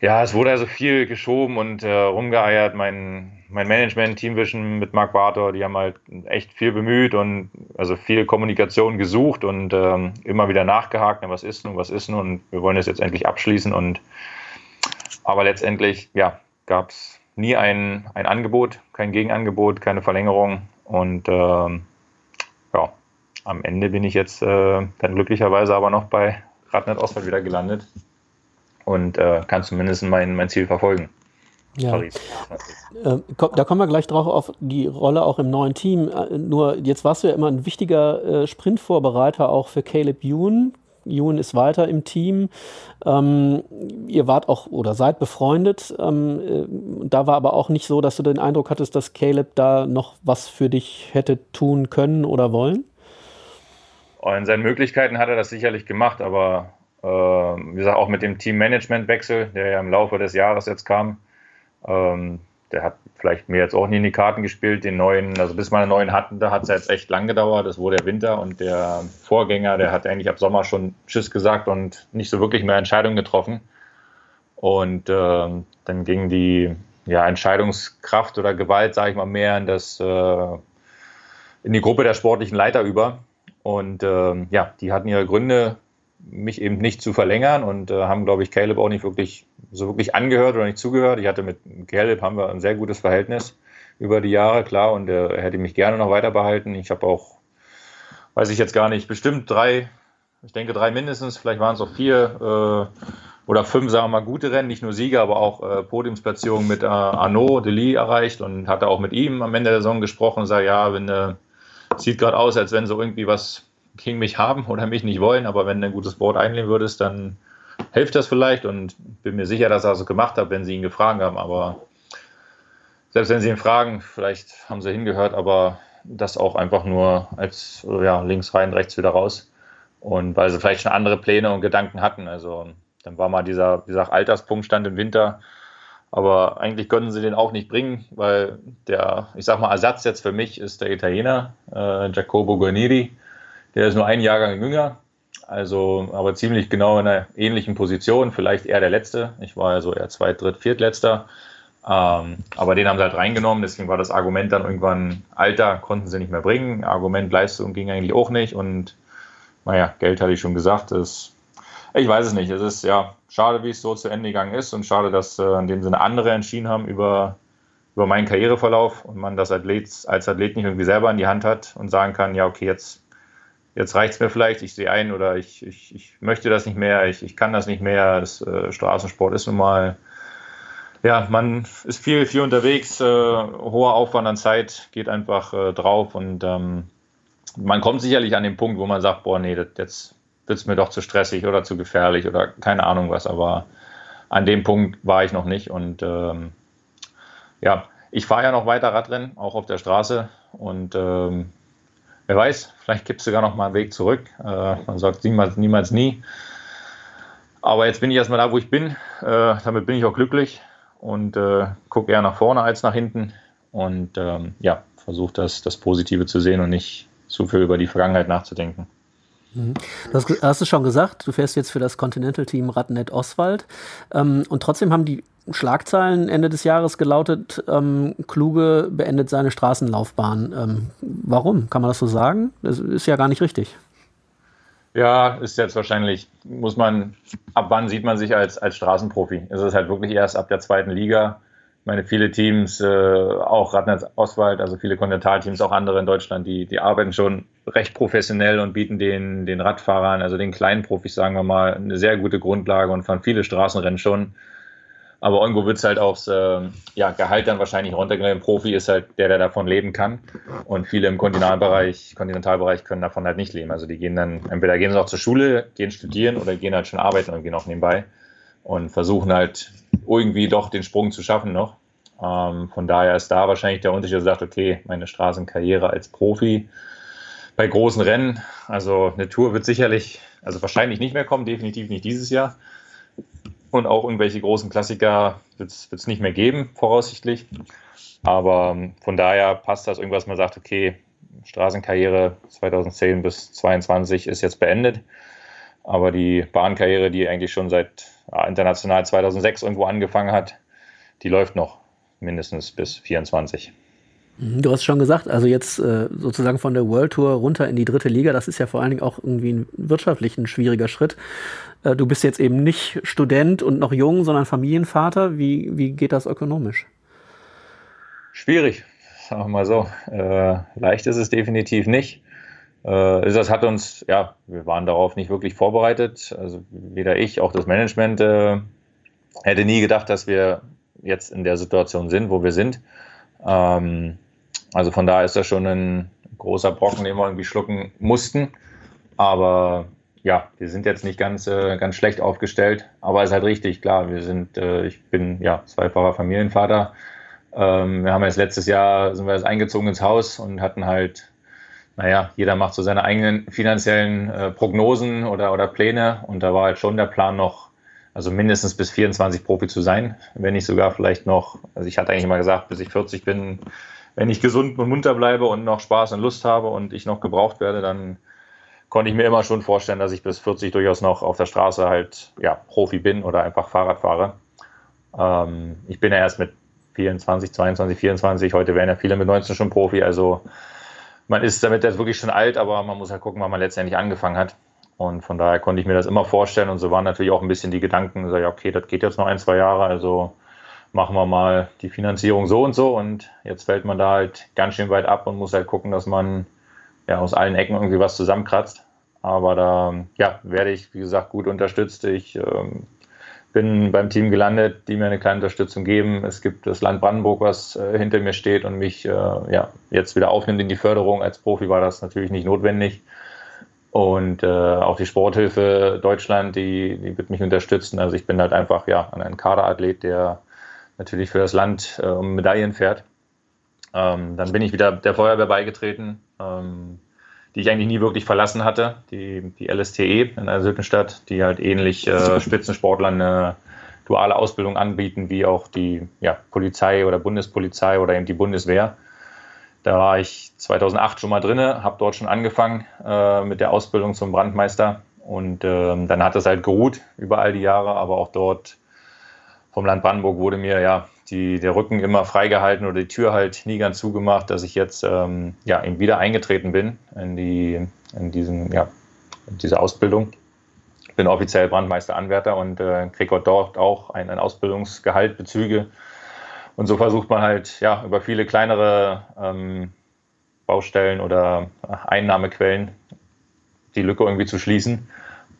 ja, es wurde also viel geschoben und äh, rumgeeiert. Mein, mein Management, Teamvision mit Mark Bartor, die haben halt echt viel bemüht und also viel Kommunikation gesucht und ähm, immer wieder nachgehakt, na, was ist nun, was ist nun und wir wollen das jetzt endlich abschließen und aber letztendlich, ja, gab es nie ein, ein Angebot, kein Gegenangebot, keine Verlängerung und ähm, ja, am Ende bin ich jetzt äh, dann glücklicherweise aber noch bei Radnet Oswald wieder gelandet und äh, kann zumindest mein, mein Ziel verfolgen. Ja. Äh, da kommen wir gleich drauf auf die Rolle auch im neuen Team. Äh, nur jetzt warst du ja immer ein wichtiger äh, Sprintvorbereiter auch für Caleb Youn. Youn ist weiter im Team. Ähm, ihr wart auch oder seid befreundet. Ähm, äh, da war aber auch nicht so, dass du den Eindruck hattest, dass Caleb da noch was für dich hätte tun können oder wollen? In seinen Möglichkeiten hat er das sicherlich gemacht, aber äh, wie gesagt, auch mit dem Teammanagement-Wechsel, der ja im Laufe des Jahres jetzt kam, ähm, der hat vielleicht mir jetzt auch nie in die Karten gespielt. Den neuen, also bis wir einen neuen hatten, da hat es jetzt echt lang gedauert. Das wurde der Winter und der Vorgänger, der hat eigentlich ab Sommer schon Tschüss gesagt und nicht so wirklich mehr Entscheidungen getroffen. Und äh, dann ging die ja, Entscheidungskraft oder Gewalt, sage ich mal, mehr in, das, äh, in die Gruppe der sportlichen Leiter über. Und äh, ja, die hatten ihre Gründe, mich eben nicht zu verlängern und äh, haben, glaube ich, Caleb auch nicht wirklich so wirklich angehört oder nicht zugehört. Ich hatte mit Caleb haben wir ein sehr gutes Verhältnis über die Jahre, klar, und er hätte mich gerne noch weiter behalten. Ich habe auch, weiß ich jetzt gar nicht, bestimmt drei, ich denke drei mindestens, vielleicht waren es auch vier äh, oder fünf, sagen wir mal, gute Rennen, nicht nur Sieger, aber auch äh, Podiumsplatzierungen mit äh, Arnaud Delis erreicht und hatte auch mit ihm am Ende der Saison gesprochen und sagt, ja, wenn äh, sieht gerade aus, als wenn so irgendwie was gegen mich haben oder mich nicht wollen, aber wenn du ein gutes Board einnehmen würdest, dann hilft das vielleicht und bin mir sicher, dass er es gemacht hat, wenn sie ihn gefragt haben. Aber selbst wenn sie ihn fragen, vielleicht haben sie hingehört, aber das auch einfach nur als ja, links rein, rechts wieder raus. Und weil sie vielleicht schon andere Pläne und Gedanken hatten. Also dann war mal dieser, dieser Alterspunkt stand im Winter. Aber eigentlich konnten sie den auch nicht bringen, weil der, ich sag mal, Ersatz jetzt für mich ist der Italiener, äh, Jacopo Guarneri. Der ist nur ein Jahrgang jünger, also aber ziemlich genau in einer ähnlichen Position, vielleicht eher der Letzte. Ich war ja so eher zweit, dritt, viertletzter. Ähm, aber den haben sie halt reingenommen, deswegen war das Argument dann irgendwann Alter, konnten sie nicht mehr bringen. Argument Leistung ging eigentlich auch nicht und naja, Geld hatte ich schon gesagt. Das, ich weiß es nicht. Es ist ja schade, wie es so zu Ende gegangen ist und schade, dass äh, in dem Sinne andere entschieden haben über, über meinen Karriereverlauf und man das Athlet, als Athlet nicht irgendwie selber in die Hand hat und sagen kann, ja, okay, jetzt jetzt reicht es mir vielleicht, ich sehe ein oder ich, ich, ich möchte das nicht mehr, ich, ich kann das nicht mehr. Das, äh, Straßensport ist nun mal, ja, man ist viel, viel unterwegs, äh, hoher Aufwand an Zeit geht einfach äh, drauf und ähm, man kommt sicherlich an den Punkt, wo man sagt, boah, nee, das, jetzt wird es mir doch zu stressig oder zu gefährlich oder keine Ahnung was, aber an dem Punkt war ich noch nicht und ähm, ja, ich fahre ja noch weiter Radrennen, auch auf der Straße und ähm, wer weiß, vielleicht gibt es sogar noch mal einen Weg zurück. Äh, man sagt niemals, niemals nie. Aber jetzt bin ich erstmal da, wo ich bin. Äh, damit bin ich auch glücklich und äh, gucke eher nach vorne als nach hinten. Und ähm, ja, versuche das, das Positive zu sehen und nicht zu viel über die Vergangenheit nachzudenken. Mhm. Du hast, hast es schon gesagt, du fährst jetzt für das Continental-Team Radnet Oswald. Ähm, und trotzdem haben die Schlagzeilen Ende des Jahres gelautet, ähm, Kluge beendet seine Straßenlaufbahn. Ähm, warum? Kann man das so sagen? Das ist ja gar nicht richtig. Ja, ist jetzt wahrscheinlich, muss man, ab wann sieht man sich als, als Straßenprofi? Es ist halt wirklich erst ab der zweiten Liga. Ich meine, viele Teams, äh, auch Radnetz Oswald, also viele Kontinentalteams, auch andere in Deutschland, die, die arbeiten schon recht professionell und bieten den, den Radfahrern, also den kleinen Profis, sagen wir mal, eine sehr gute Grundlage und fahren viele Straßenrennen schon. Aber irgendwo wird es halt aufs äh, ja, Gehalt dann wahrscheinlich runtergehen. Profi ist halt der, der davon leben kann. Und viele im Kontinentalbereich, Kontinentalbereich können davon halt nicht leben. Also die gehen dann, entweder gehen sie auch zur Schule, gehen studieren oder gehen halt schon arbeiten und gehen auch nebenbei und versuchen halt irgendwie doch den Sprung zu schaffen noch. Ähm, von daher ist da wahrscheinlich der Unterschied, dass sagt, okay, meine Straßenkarriere als Profi bei großen Rennen, also eine Tour wird sicherlich, also wahrscheinlich nicht mehr kommen, definitiv nicht dieses Jahr. Und auch irgendwelche großen Klassiker wird es nicht mehr geben, voraussichtlich. Aber ähm, von daher passt das irgendwas, man sagt, okay, Straßenkarriere 2010 bis 2022 ist jetzt beendet. Aber die Bahnkarriere, die eigentlich schon seit ja, international 2006 irgendwo angefangen hat, die läuft noch. mindestens bis 24. Mhm, du hast schon gesagt, also jetzt äh, sozusagen von der World Tour runter in die dritte Liga, das ist ja vor allen Dingen auch irgendwie ein wirtschaftlich ein schwieriger Schritt. Äh, du bist jetzt eben nicht Student und noch jung, sondern Familienvater. Wie, wie geht das ökonomisch? Schwierig, sagen wir mal so. Äh, leicht ist es definitiv nicht. Äh, das hat uns, ja, wir waren darauf nicht wirklich vorbereitet. Also weder ich, auch das Management äh, hätte nie gedacht, dass wir jetzt in der Situation sind, wo wir sind. Ähm, also von daher ist das schon ein großer Brocken, den wir irgendwie schlucken mussten. Aber ja, wir sind jetzt nicht ganz, äh, ganz schlecht aufgestellt, aber es ist halt richtig, klar, wir sind, äh, ich bin ja zweifacher Familienvater. Ähm, wir haben jetzt letztes Jahr, sind wir jetzt eingezogen ins Haus und hatten halt, naja, jeder macht so seine eigenen finanziellen äh, Prognosen oder, oder Pläne und da war halt schon der Plan noch, also mindestens bis 24 Profi zu sein, wenn nicht sogar vielleicht noch, also ich hatte eigentlich mal gesagt, bis ich 40 bin, wenn ich gesund und munter bleibe und noch Spaß und Lust habe und ich noch gebraucht werde, dann konnte ich mir immer schon vorstellen, dass ich bis 40 durchaus noch auf der Straße halt ja, Profi bin oder einfach Fahrrad fahre. Ähm, ich bin ja erst mit 24, 22, 24, heute werden ja viele mit 19 schon Profi, also man ist damit jetzt wirklich schon alt, aber man muss halt gucken, wann man letztendlich angefangen hat. Und von daher konnte ich mir das immer vorstellen und so waren natürlich auch ein bisschen die Gedanken, so, ja, okay, das geht jetzt noch ein, zwei Jahre, also machen wir mal die Finanzierung so und so und jetzt fällt man da halt ganz schön weit ab und muss halt gucken, dass man ja, aus allen Ecken irgendwie was zusammenkratzt. Aber da ja, werde ich, wie gesagt, gut unterstützt. Ich ähm, bin beim Team gelandet, die mir eine kleine Unterstützung geben. Es gibt das Land Brandenburg, was äh, hinter mir steht und mich äh, ja, jetzt wieder aufnimmt in die Förderung. Als Profi war das natürlich nicht notwendig. Und äh, auch die Sporthilfe Deutschland, die, die wird mich unterstützen. Also ich bin halt einfach ja, ein Kaderathlet, der natürlich für das Land äh, um Medaillen fährt. Ähm, dann bin ich wieder der Feuerwehr beigetreten, ähm, die ich eigentlich nie wirklich verlassen hatte, die, die LSTE in der Sültenstadt, die halt ähnlich äh, Spitzensportlern eine duale Ausbildung anbieten, wie auch die ja, Polizei oder Bundespolizei oder eben die Bundeswehr. Da war ich 2008 schon mal drin, habe dort schon angefangen äh, mit der Ausbildung zum Brandmeister und ähm, dann hat es halt geruht über all die Jahre, aber auch dort vom Land Brandenburg wurde mir ja die, der Rücken immer freigehalten oder die Tür halt nie ganz zugemacht, dass ich jetzt ähm, ja, wieder eingetreten bin in, die, in, diesen, ja, in diese Ausbildung. Ich bin offiziell Brandmeister-Anwärter und äh, kriege dort auch ein, ein Ausbildungsgehalt, Bezüge. Und so versucht man halt ja, über viele kleinere ähm, Baustellen oder Einnahmequellen die Lücke irgendwie zu schließen,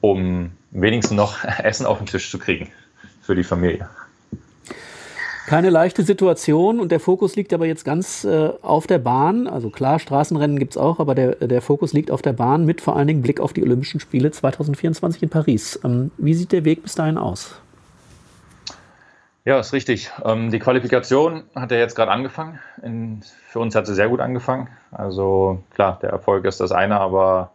um wenigstens noch Essen auf den Tisch zu kriegen für die Familie. Keine leichte Situation und der Fokus liegt aber jetzt ganz äh, auf der Bahn. Also klar, Straßenrennen gibt es auch, aber der, der Fokus liegt auf der Bahn mit vor allen Dingen Blick auf die Olympischen Spiele 2024 in Paris. Ähm, wie sieht der Weg bis dahin aus? Ja, ist richtig. Ähm, die Qualifikation hat ja jetzt gerade angefangen. In, für uns hat sie sehr gut angefangen. Also klar, der Erfolg ist das eine, aber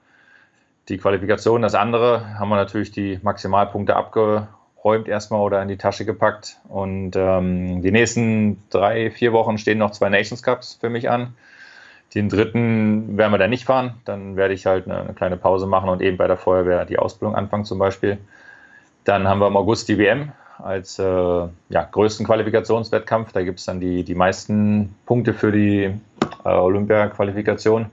die Qualifikation das andere. Haben wir natürlich die Maximalpunkte abge räumt erstmal oder in die Tasche gepackt. Und ähm, die nächsten drei, vier Wochen stehen noch zwei Nations Cups für mich an. Den dritten werden wir dann nicht fahren. Dann werde ich halt eine, eine, kleine Pause machen und eben bei der Feuerwehr die Ausbildung anfangen zum Beispiel. Dann haben wir im August die WM als äh, ja, größten Qualifikationswettkampf. Da gibt es dann die, die meisten Punkte für die äh, Olympia-Qualifikation.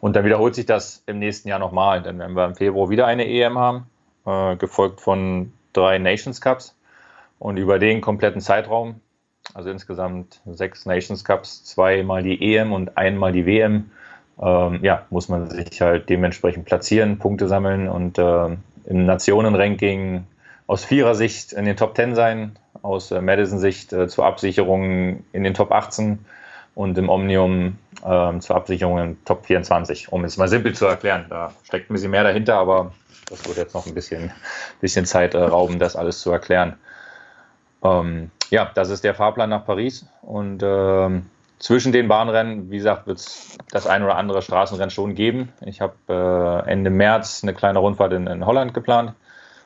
Und dann wiederholt sich das im nächsten Jahr nochmal. Dann werden wir im Februar wieder eine EM haben, äh, gefolgt von drei Nations Cups und über den kompletten Zeitraum, also insgesamt sechs Nations Cups, zweimal die EM und einmal die WM, ähm, ja, muss man sich halt dementsprechend platzieren, Punkte sammeln und äh, im Nationenranking aus Vierersicht in den Top 10 sein, aus äh, Madison-Sicht äh, zur Absicherung in den Top 18 und im Omnium äh, zur Absicherung in Top 24, um es mal simpel zu erklären. Da steckt ein bisschen mehr dahinter, aber das wird jetzt noch ein bisschen, bisschen Zeit äh, rauben, das alles zu erklären. Ähm, ja, das ist der Fahrplan nach Paris. Und ähm, zwischen den Bahnrennen, wie gesagt, wird es das ein oder andere Straßenrennen schon geben. Ich habe äh, Ende März eine kleine Rundfahrt in, in Holland geplant.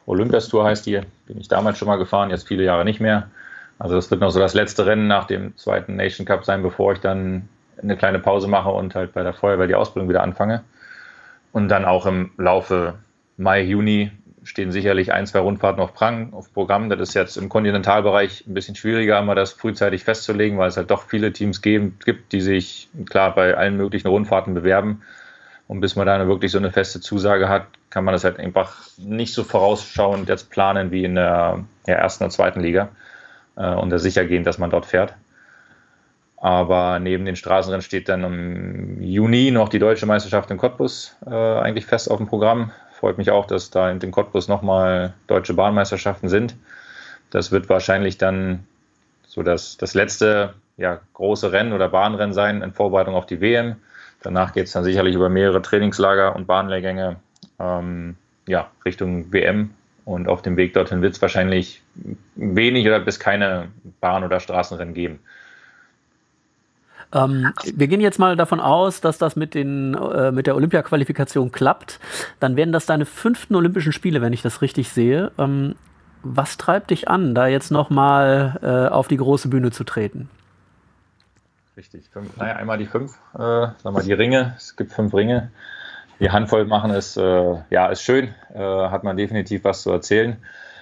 Olympias Tour heißt die, bin ich damals schon mal gefahren, jetzt viele Jahre nicht mehr. Also das wird noch so das letzte Rennen nach dem zweiten Nation Cup sein, bevor ich dann eine kleine Pause mache und halt bei der Feuerwehr die Ausbildung wieder anfange. Und dann auch im Laufe Mai, Juni stehen sicherlich ein, zwei Rundfahrten auf Prang, auf Programm. Das ist jetzt im Kontinentalbereich ein bisschen schwieriger, immer das frühzeitig festzulegen, weil es halt doch viele Teams geben, gibt, die sich klar bei allen möglichen Rundfahrten bewerben. Und bis man da wirklich so eine feste Zusage hat, kann man das halt einfach nicht so vorausschauend jetzt planen wie in der, der ersten oder zweiten Liga äh, und da sicher gehen, dass man dort fährt. Aber neben den Straßenrennen steht dann im Juni noch die deutsche Meisterschaft in Cottbus äh, eigentlich fest auf dem Programm. Freut mich auch, dass da in Cottbus nochmal deutsche Bahnmeisterschaften sind. Das wird wahrscheinlich dann so das, das letzte ja, große Rennen oder Bahnrennen sein in Vorbereitung auf die WM. Danach geht es dann sicherlich über mehrere Trainingslager und Bahnlehrgänge ähm, ja, Richtung WM. Und auf dem Weg dorthin wird es wahrscheinlich wenig oder bis keine Bahn- oder Straßenrennen geben. Ähm, wir gehen jetzt mal davon aus, dass das mit, den, äh, mit der Olympia-Qualifikation klappt. Dann werden das deine fünften Olympischen Spiele, wenn ich das richtig sehe. Ähm, was treibt dich an, da jetzt nochmal äh, auf die große Bühne zu treten? Richtig, fünf, naja, einmal die fünf, äh, sagen wir die Ringe. Es gibt fünf Ringe. Die Handvoll machen ist, äh, ja, ist schön, äh, hat man definitiv was zu erzählen.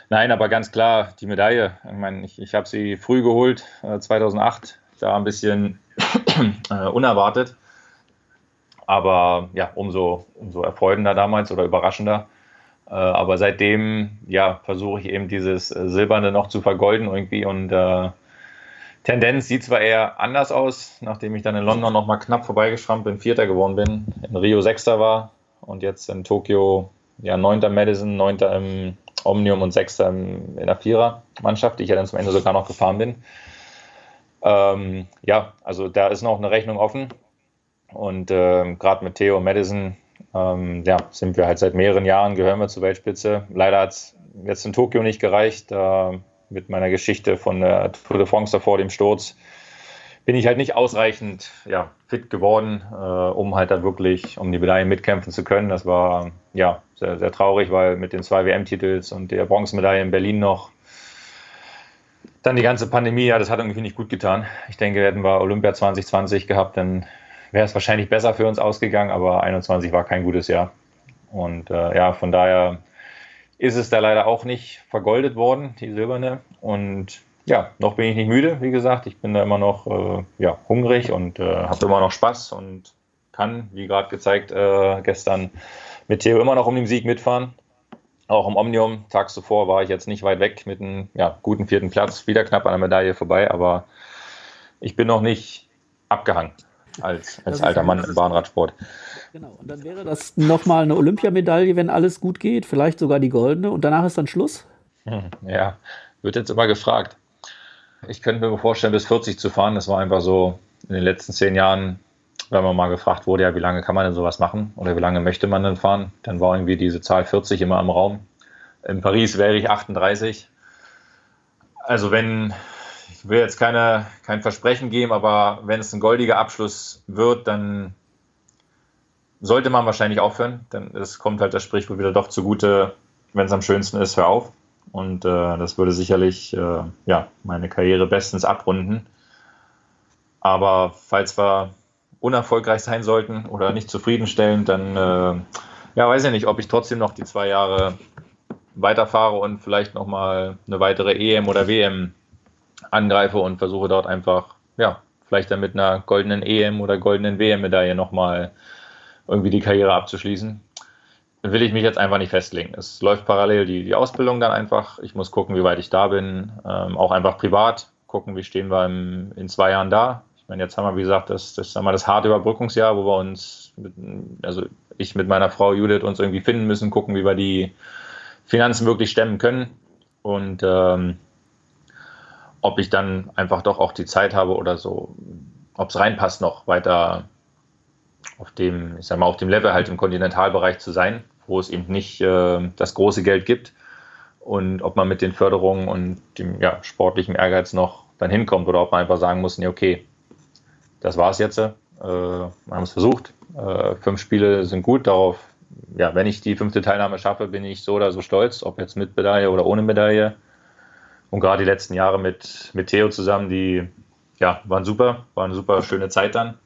Nein, aber ganz klar, die Medaille. Ich meine, ich, ich habe sie früh geholt, 2008, äh, da ein bisschen äh, unerwartet. Aber ja, umso, umso erfreutender damals oder überraschender. Äh, aber seitdem ja, versuche ich eben dieses äh, Silberne noch zu vergolden irgendwie und Tendenz sieht zwar eher anders aus, nachdem ich dann in London noch mal knapp vorbeigeschrammt bin, Vierter geworden bin, in Rio Sechster war und jetzt in Tokio ja Neunter Madison, Neunter im Omnium und Sechster in der Vierer-Mannschaft, die ich ja dann zum Ende sogar noch gefahren bin. Ähm, ja, also da ist noch eine Rechnung offen. Und ähm, gerade mit Theo Madison ähm, ja, sind wir halt seit mehreren Jahren, gehören wir zur Weltspitze. Leider hat es jetzt in Tokio nicht gereicht. Äh, mit meiner Geschichte von der Tour de France davor, dem Sturz, bin ich halt nicht ausreichend ja, fit geworden, äh, um halt da wirklich um die Medaille mitkämpfen zu können. Das war ja sehr, sehr traurig, weil mit den zwei WM-Titels und der Bronzemedaille in Berlin noch dann die ganze Pandemie, ja, das hat irgendwie nicht gut getan. Ich denke, hätten wir Olympia 2020 gehabt, dann wäre es wahrscheinlich besser für uns ausgegangen, aber 21 war kein gutes Jahr. Und äh, ja, von daher ist es da leider auch nicht vergoldet worden, die silberne. Und ja, noch bin ich nicht müde, wie gesagt. Ich bin da immer noch äh, ja, hungrig und äh, habe immer noch Spaß und kann, wie gerade gezeigt, äh, gestern mit Theo immer noch um den Sieg mitfahren. Auch im Omnium, tags zuvor war ich jetzt nicht weit weg mit einem ja, guten vierten Platz, wieder knapp an der Medaille vorbei, aber ich bin noch nicht abgehangen als, als alter Mann im Bahnradsport. Genau, und dann wäre das nochmal eine Olympiamedaille, wenn alles gut geht, vielleicht sogar die goldene und danach ist dann Schluss? Hm, ja, wird jetzt immer gefragt. Ich könnte mir vorstellen, bis 40 zu fahren. Das war einfach so in den letzten zehn Jahren wenn man mal gefragt wurde, ja, wie lange kann man denn sowas machen oder wie lange möchte man denn fahren, dann war irgendwie diese Zahl 40 immer im Raum. In Paris wäre ich 38. Also wenn, ich will jetzt keine, kein Versprechen geben, aber wenn es ein goldiger Abschluss wird, dann sollte man wahrscheinlich aufhören. Denn es kommt halt das Sprichwort wieder doch zugute, wenn es am schönsten ist, hör auf. Und äh, das würde sicherlich äh, ja, meine Karriere bestens abrunden. Aber falls wir unerfolgreich sein sollten oder nicht zufriedenstellend, dann äh, ja, weiß ich nicht, ob ich trotzdem noch die zwei Jahre weiterfahre und vielleicht nochmal eine weitere EM oder WM angreife und versuche dort einfach, ja, vielleicht dann mit einer goldenen EM oder goldenen WM-Medaille nochmal irgendwie die Karriere abzuschließen. Will ich mich jetzt einfach nicht festlegen. Es läuft parallel die, die Ausbildung dann einfach. Ich muss gucken, wie weit ich da bin. Ähm, auch einfach privat gucken, wie stehen wir im, in zwei Jahren da. Ich meine, jetzt haben wir, wie gesagt, das, das, sagen wir, das harte Überbrückungsjahr, wo wir uns, mit, also ich mit meiner Frau Judith uns irgendwie finden müssen, gucken, wie wir die Finanzen wirklich stemmen können und ähm, ob ich dann einfach doch auch die Zeit habe oder so, ob es reinpasst, noch weiter auf dem, ich sag mal, auf dem Level halt im Kontinentalbereich zu sein, wo es eben nicht äh, das große Geld gibt und ob man mit den Förderungen und dem ja, sportlichen Ehrgeiz noch dann hinkommt oder ob man einfach sagen muss, nee, okay, das war es jetzt. Äh, wir haben es versucht. Äh, fünf Spiele sind gut. Darauf, ja, wenn ich die fünfte Teilnahme schaffe, bin ich so oder so stolz, ob jetzt mit Medaille oder ohne Medaille. Und gerade die letzten Jahre mit, mit Theo zusammen, die ja, waren super, war eine super schöne Zeit dann.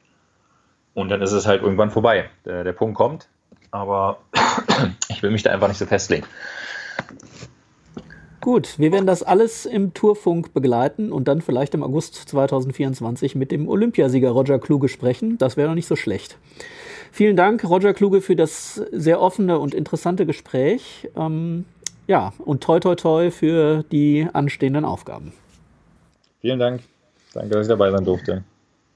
Und dann ist es halt irgendwann vorbei. Der, der Punkt kommt, aber ich will mich da einfach nicht so festlegen. Gut, wir werden das alles im Tourfunk begleiten und dann vielleicht im August 2024 mit dem Olympiasieger Roger Kluge sprechen. Das wäre doch nicht so schlecht. Vielen Dank, Roger Kluge, für das sehr offene und interessante Gespräch. Ähm, ja, und toi toi toi für die anstehenden Aufgaben. Vielen Dank. Danke, dass ich dabei sein durfte.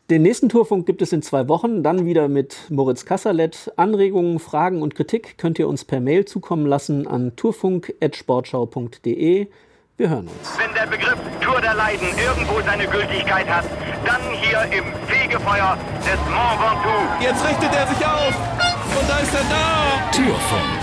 Den nächsten Tourfunk gibt es in zwei Wochen, dann wieder mit Moritz Kasserlet. Anregungen, Fragen und Kritik könnt ihr uns per Mail zukommen lassen an tourfunk.sportschau.de. Wir hören uns. Wenn der Begriff Tour der Leiden irgendwo seine Gültigkeit hat, dann hier im Fegefeuer des Mont Ventoux. Jetzt richtet er sich auf. Und da ist er da. Türfunk,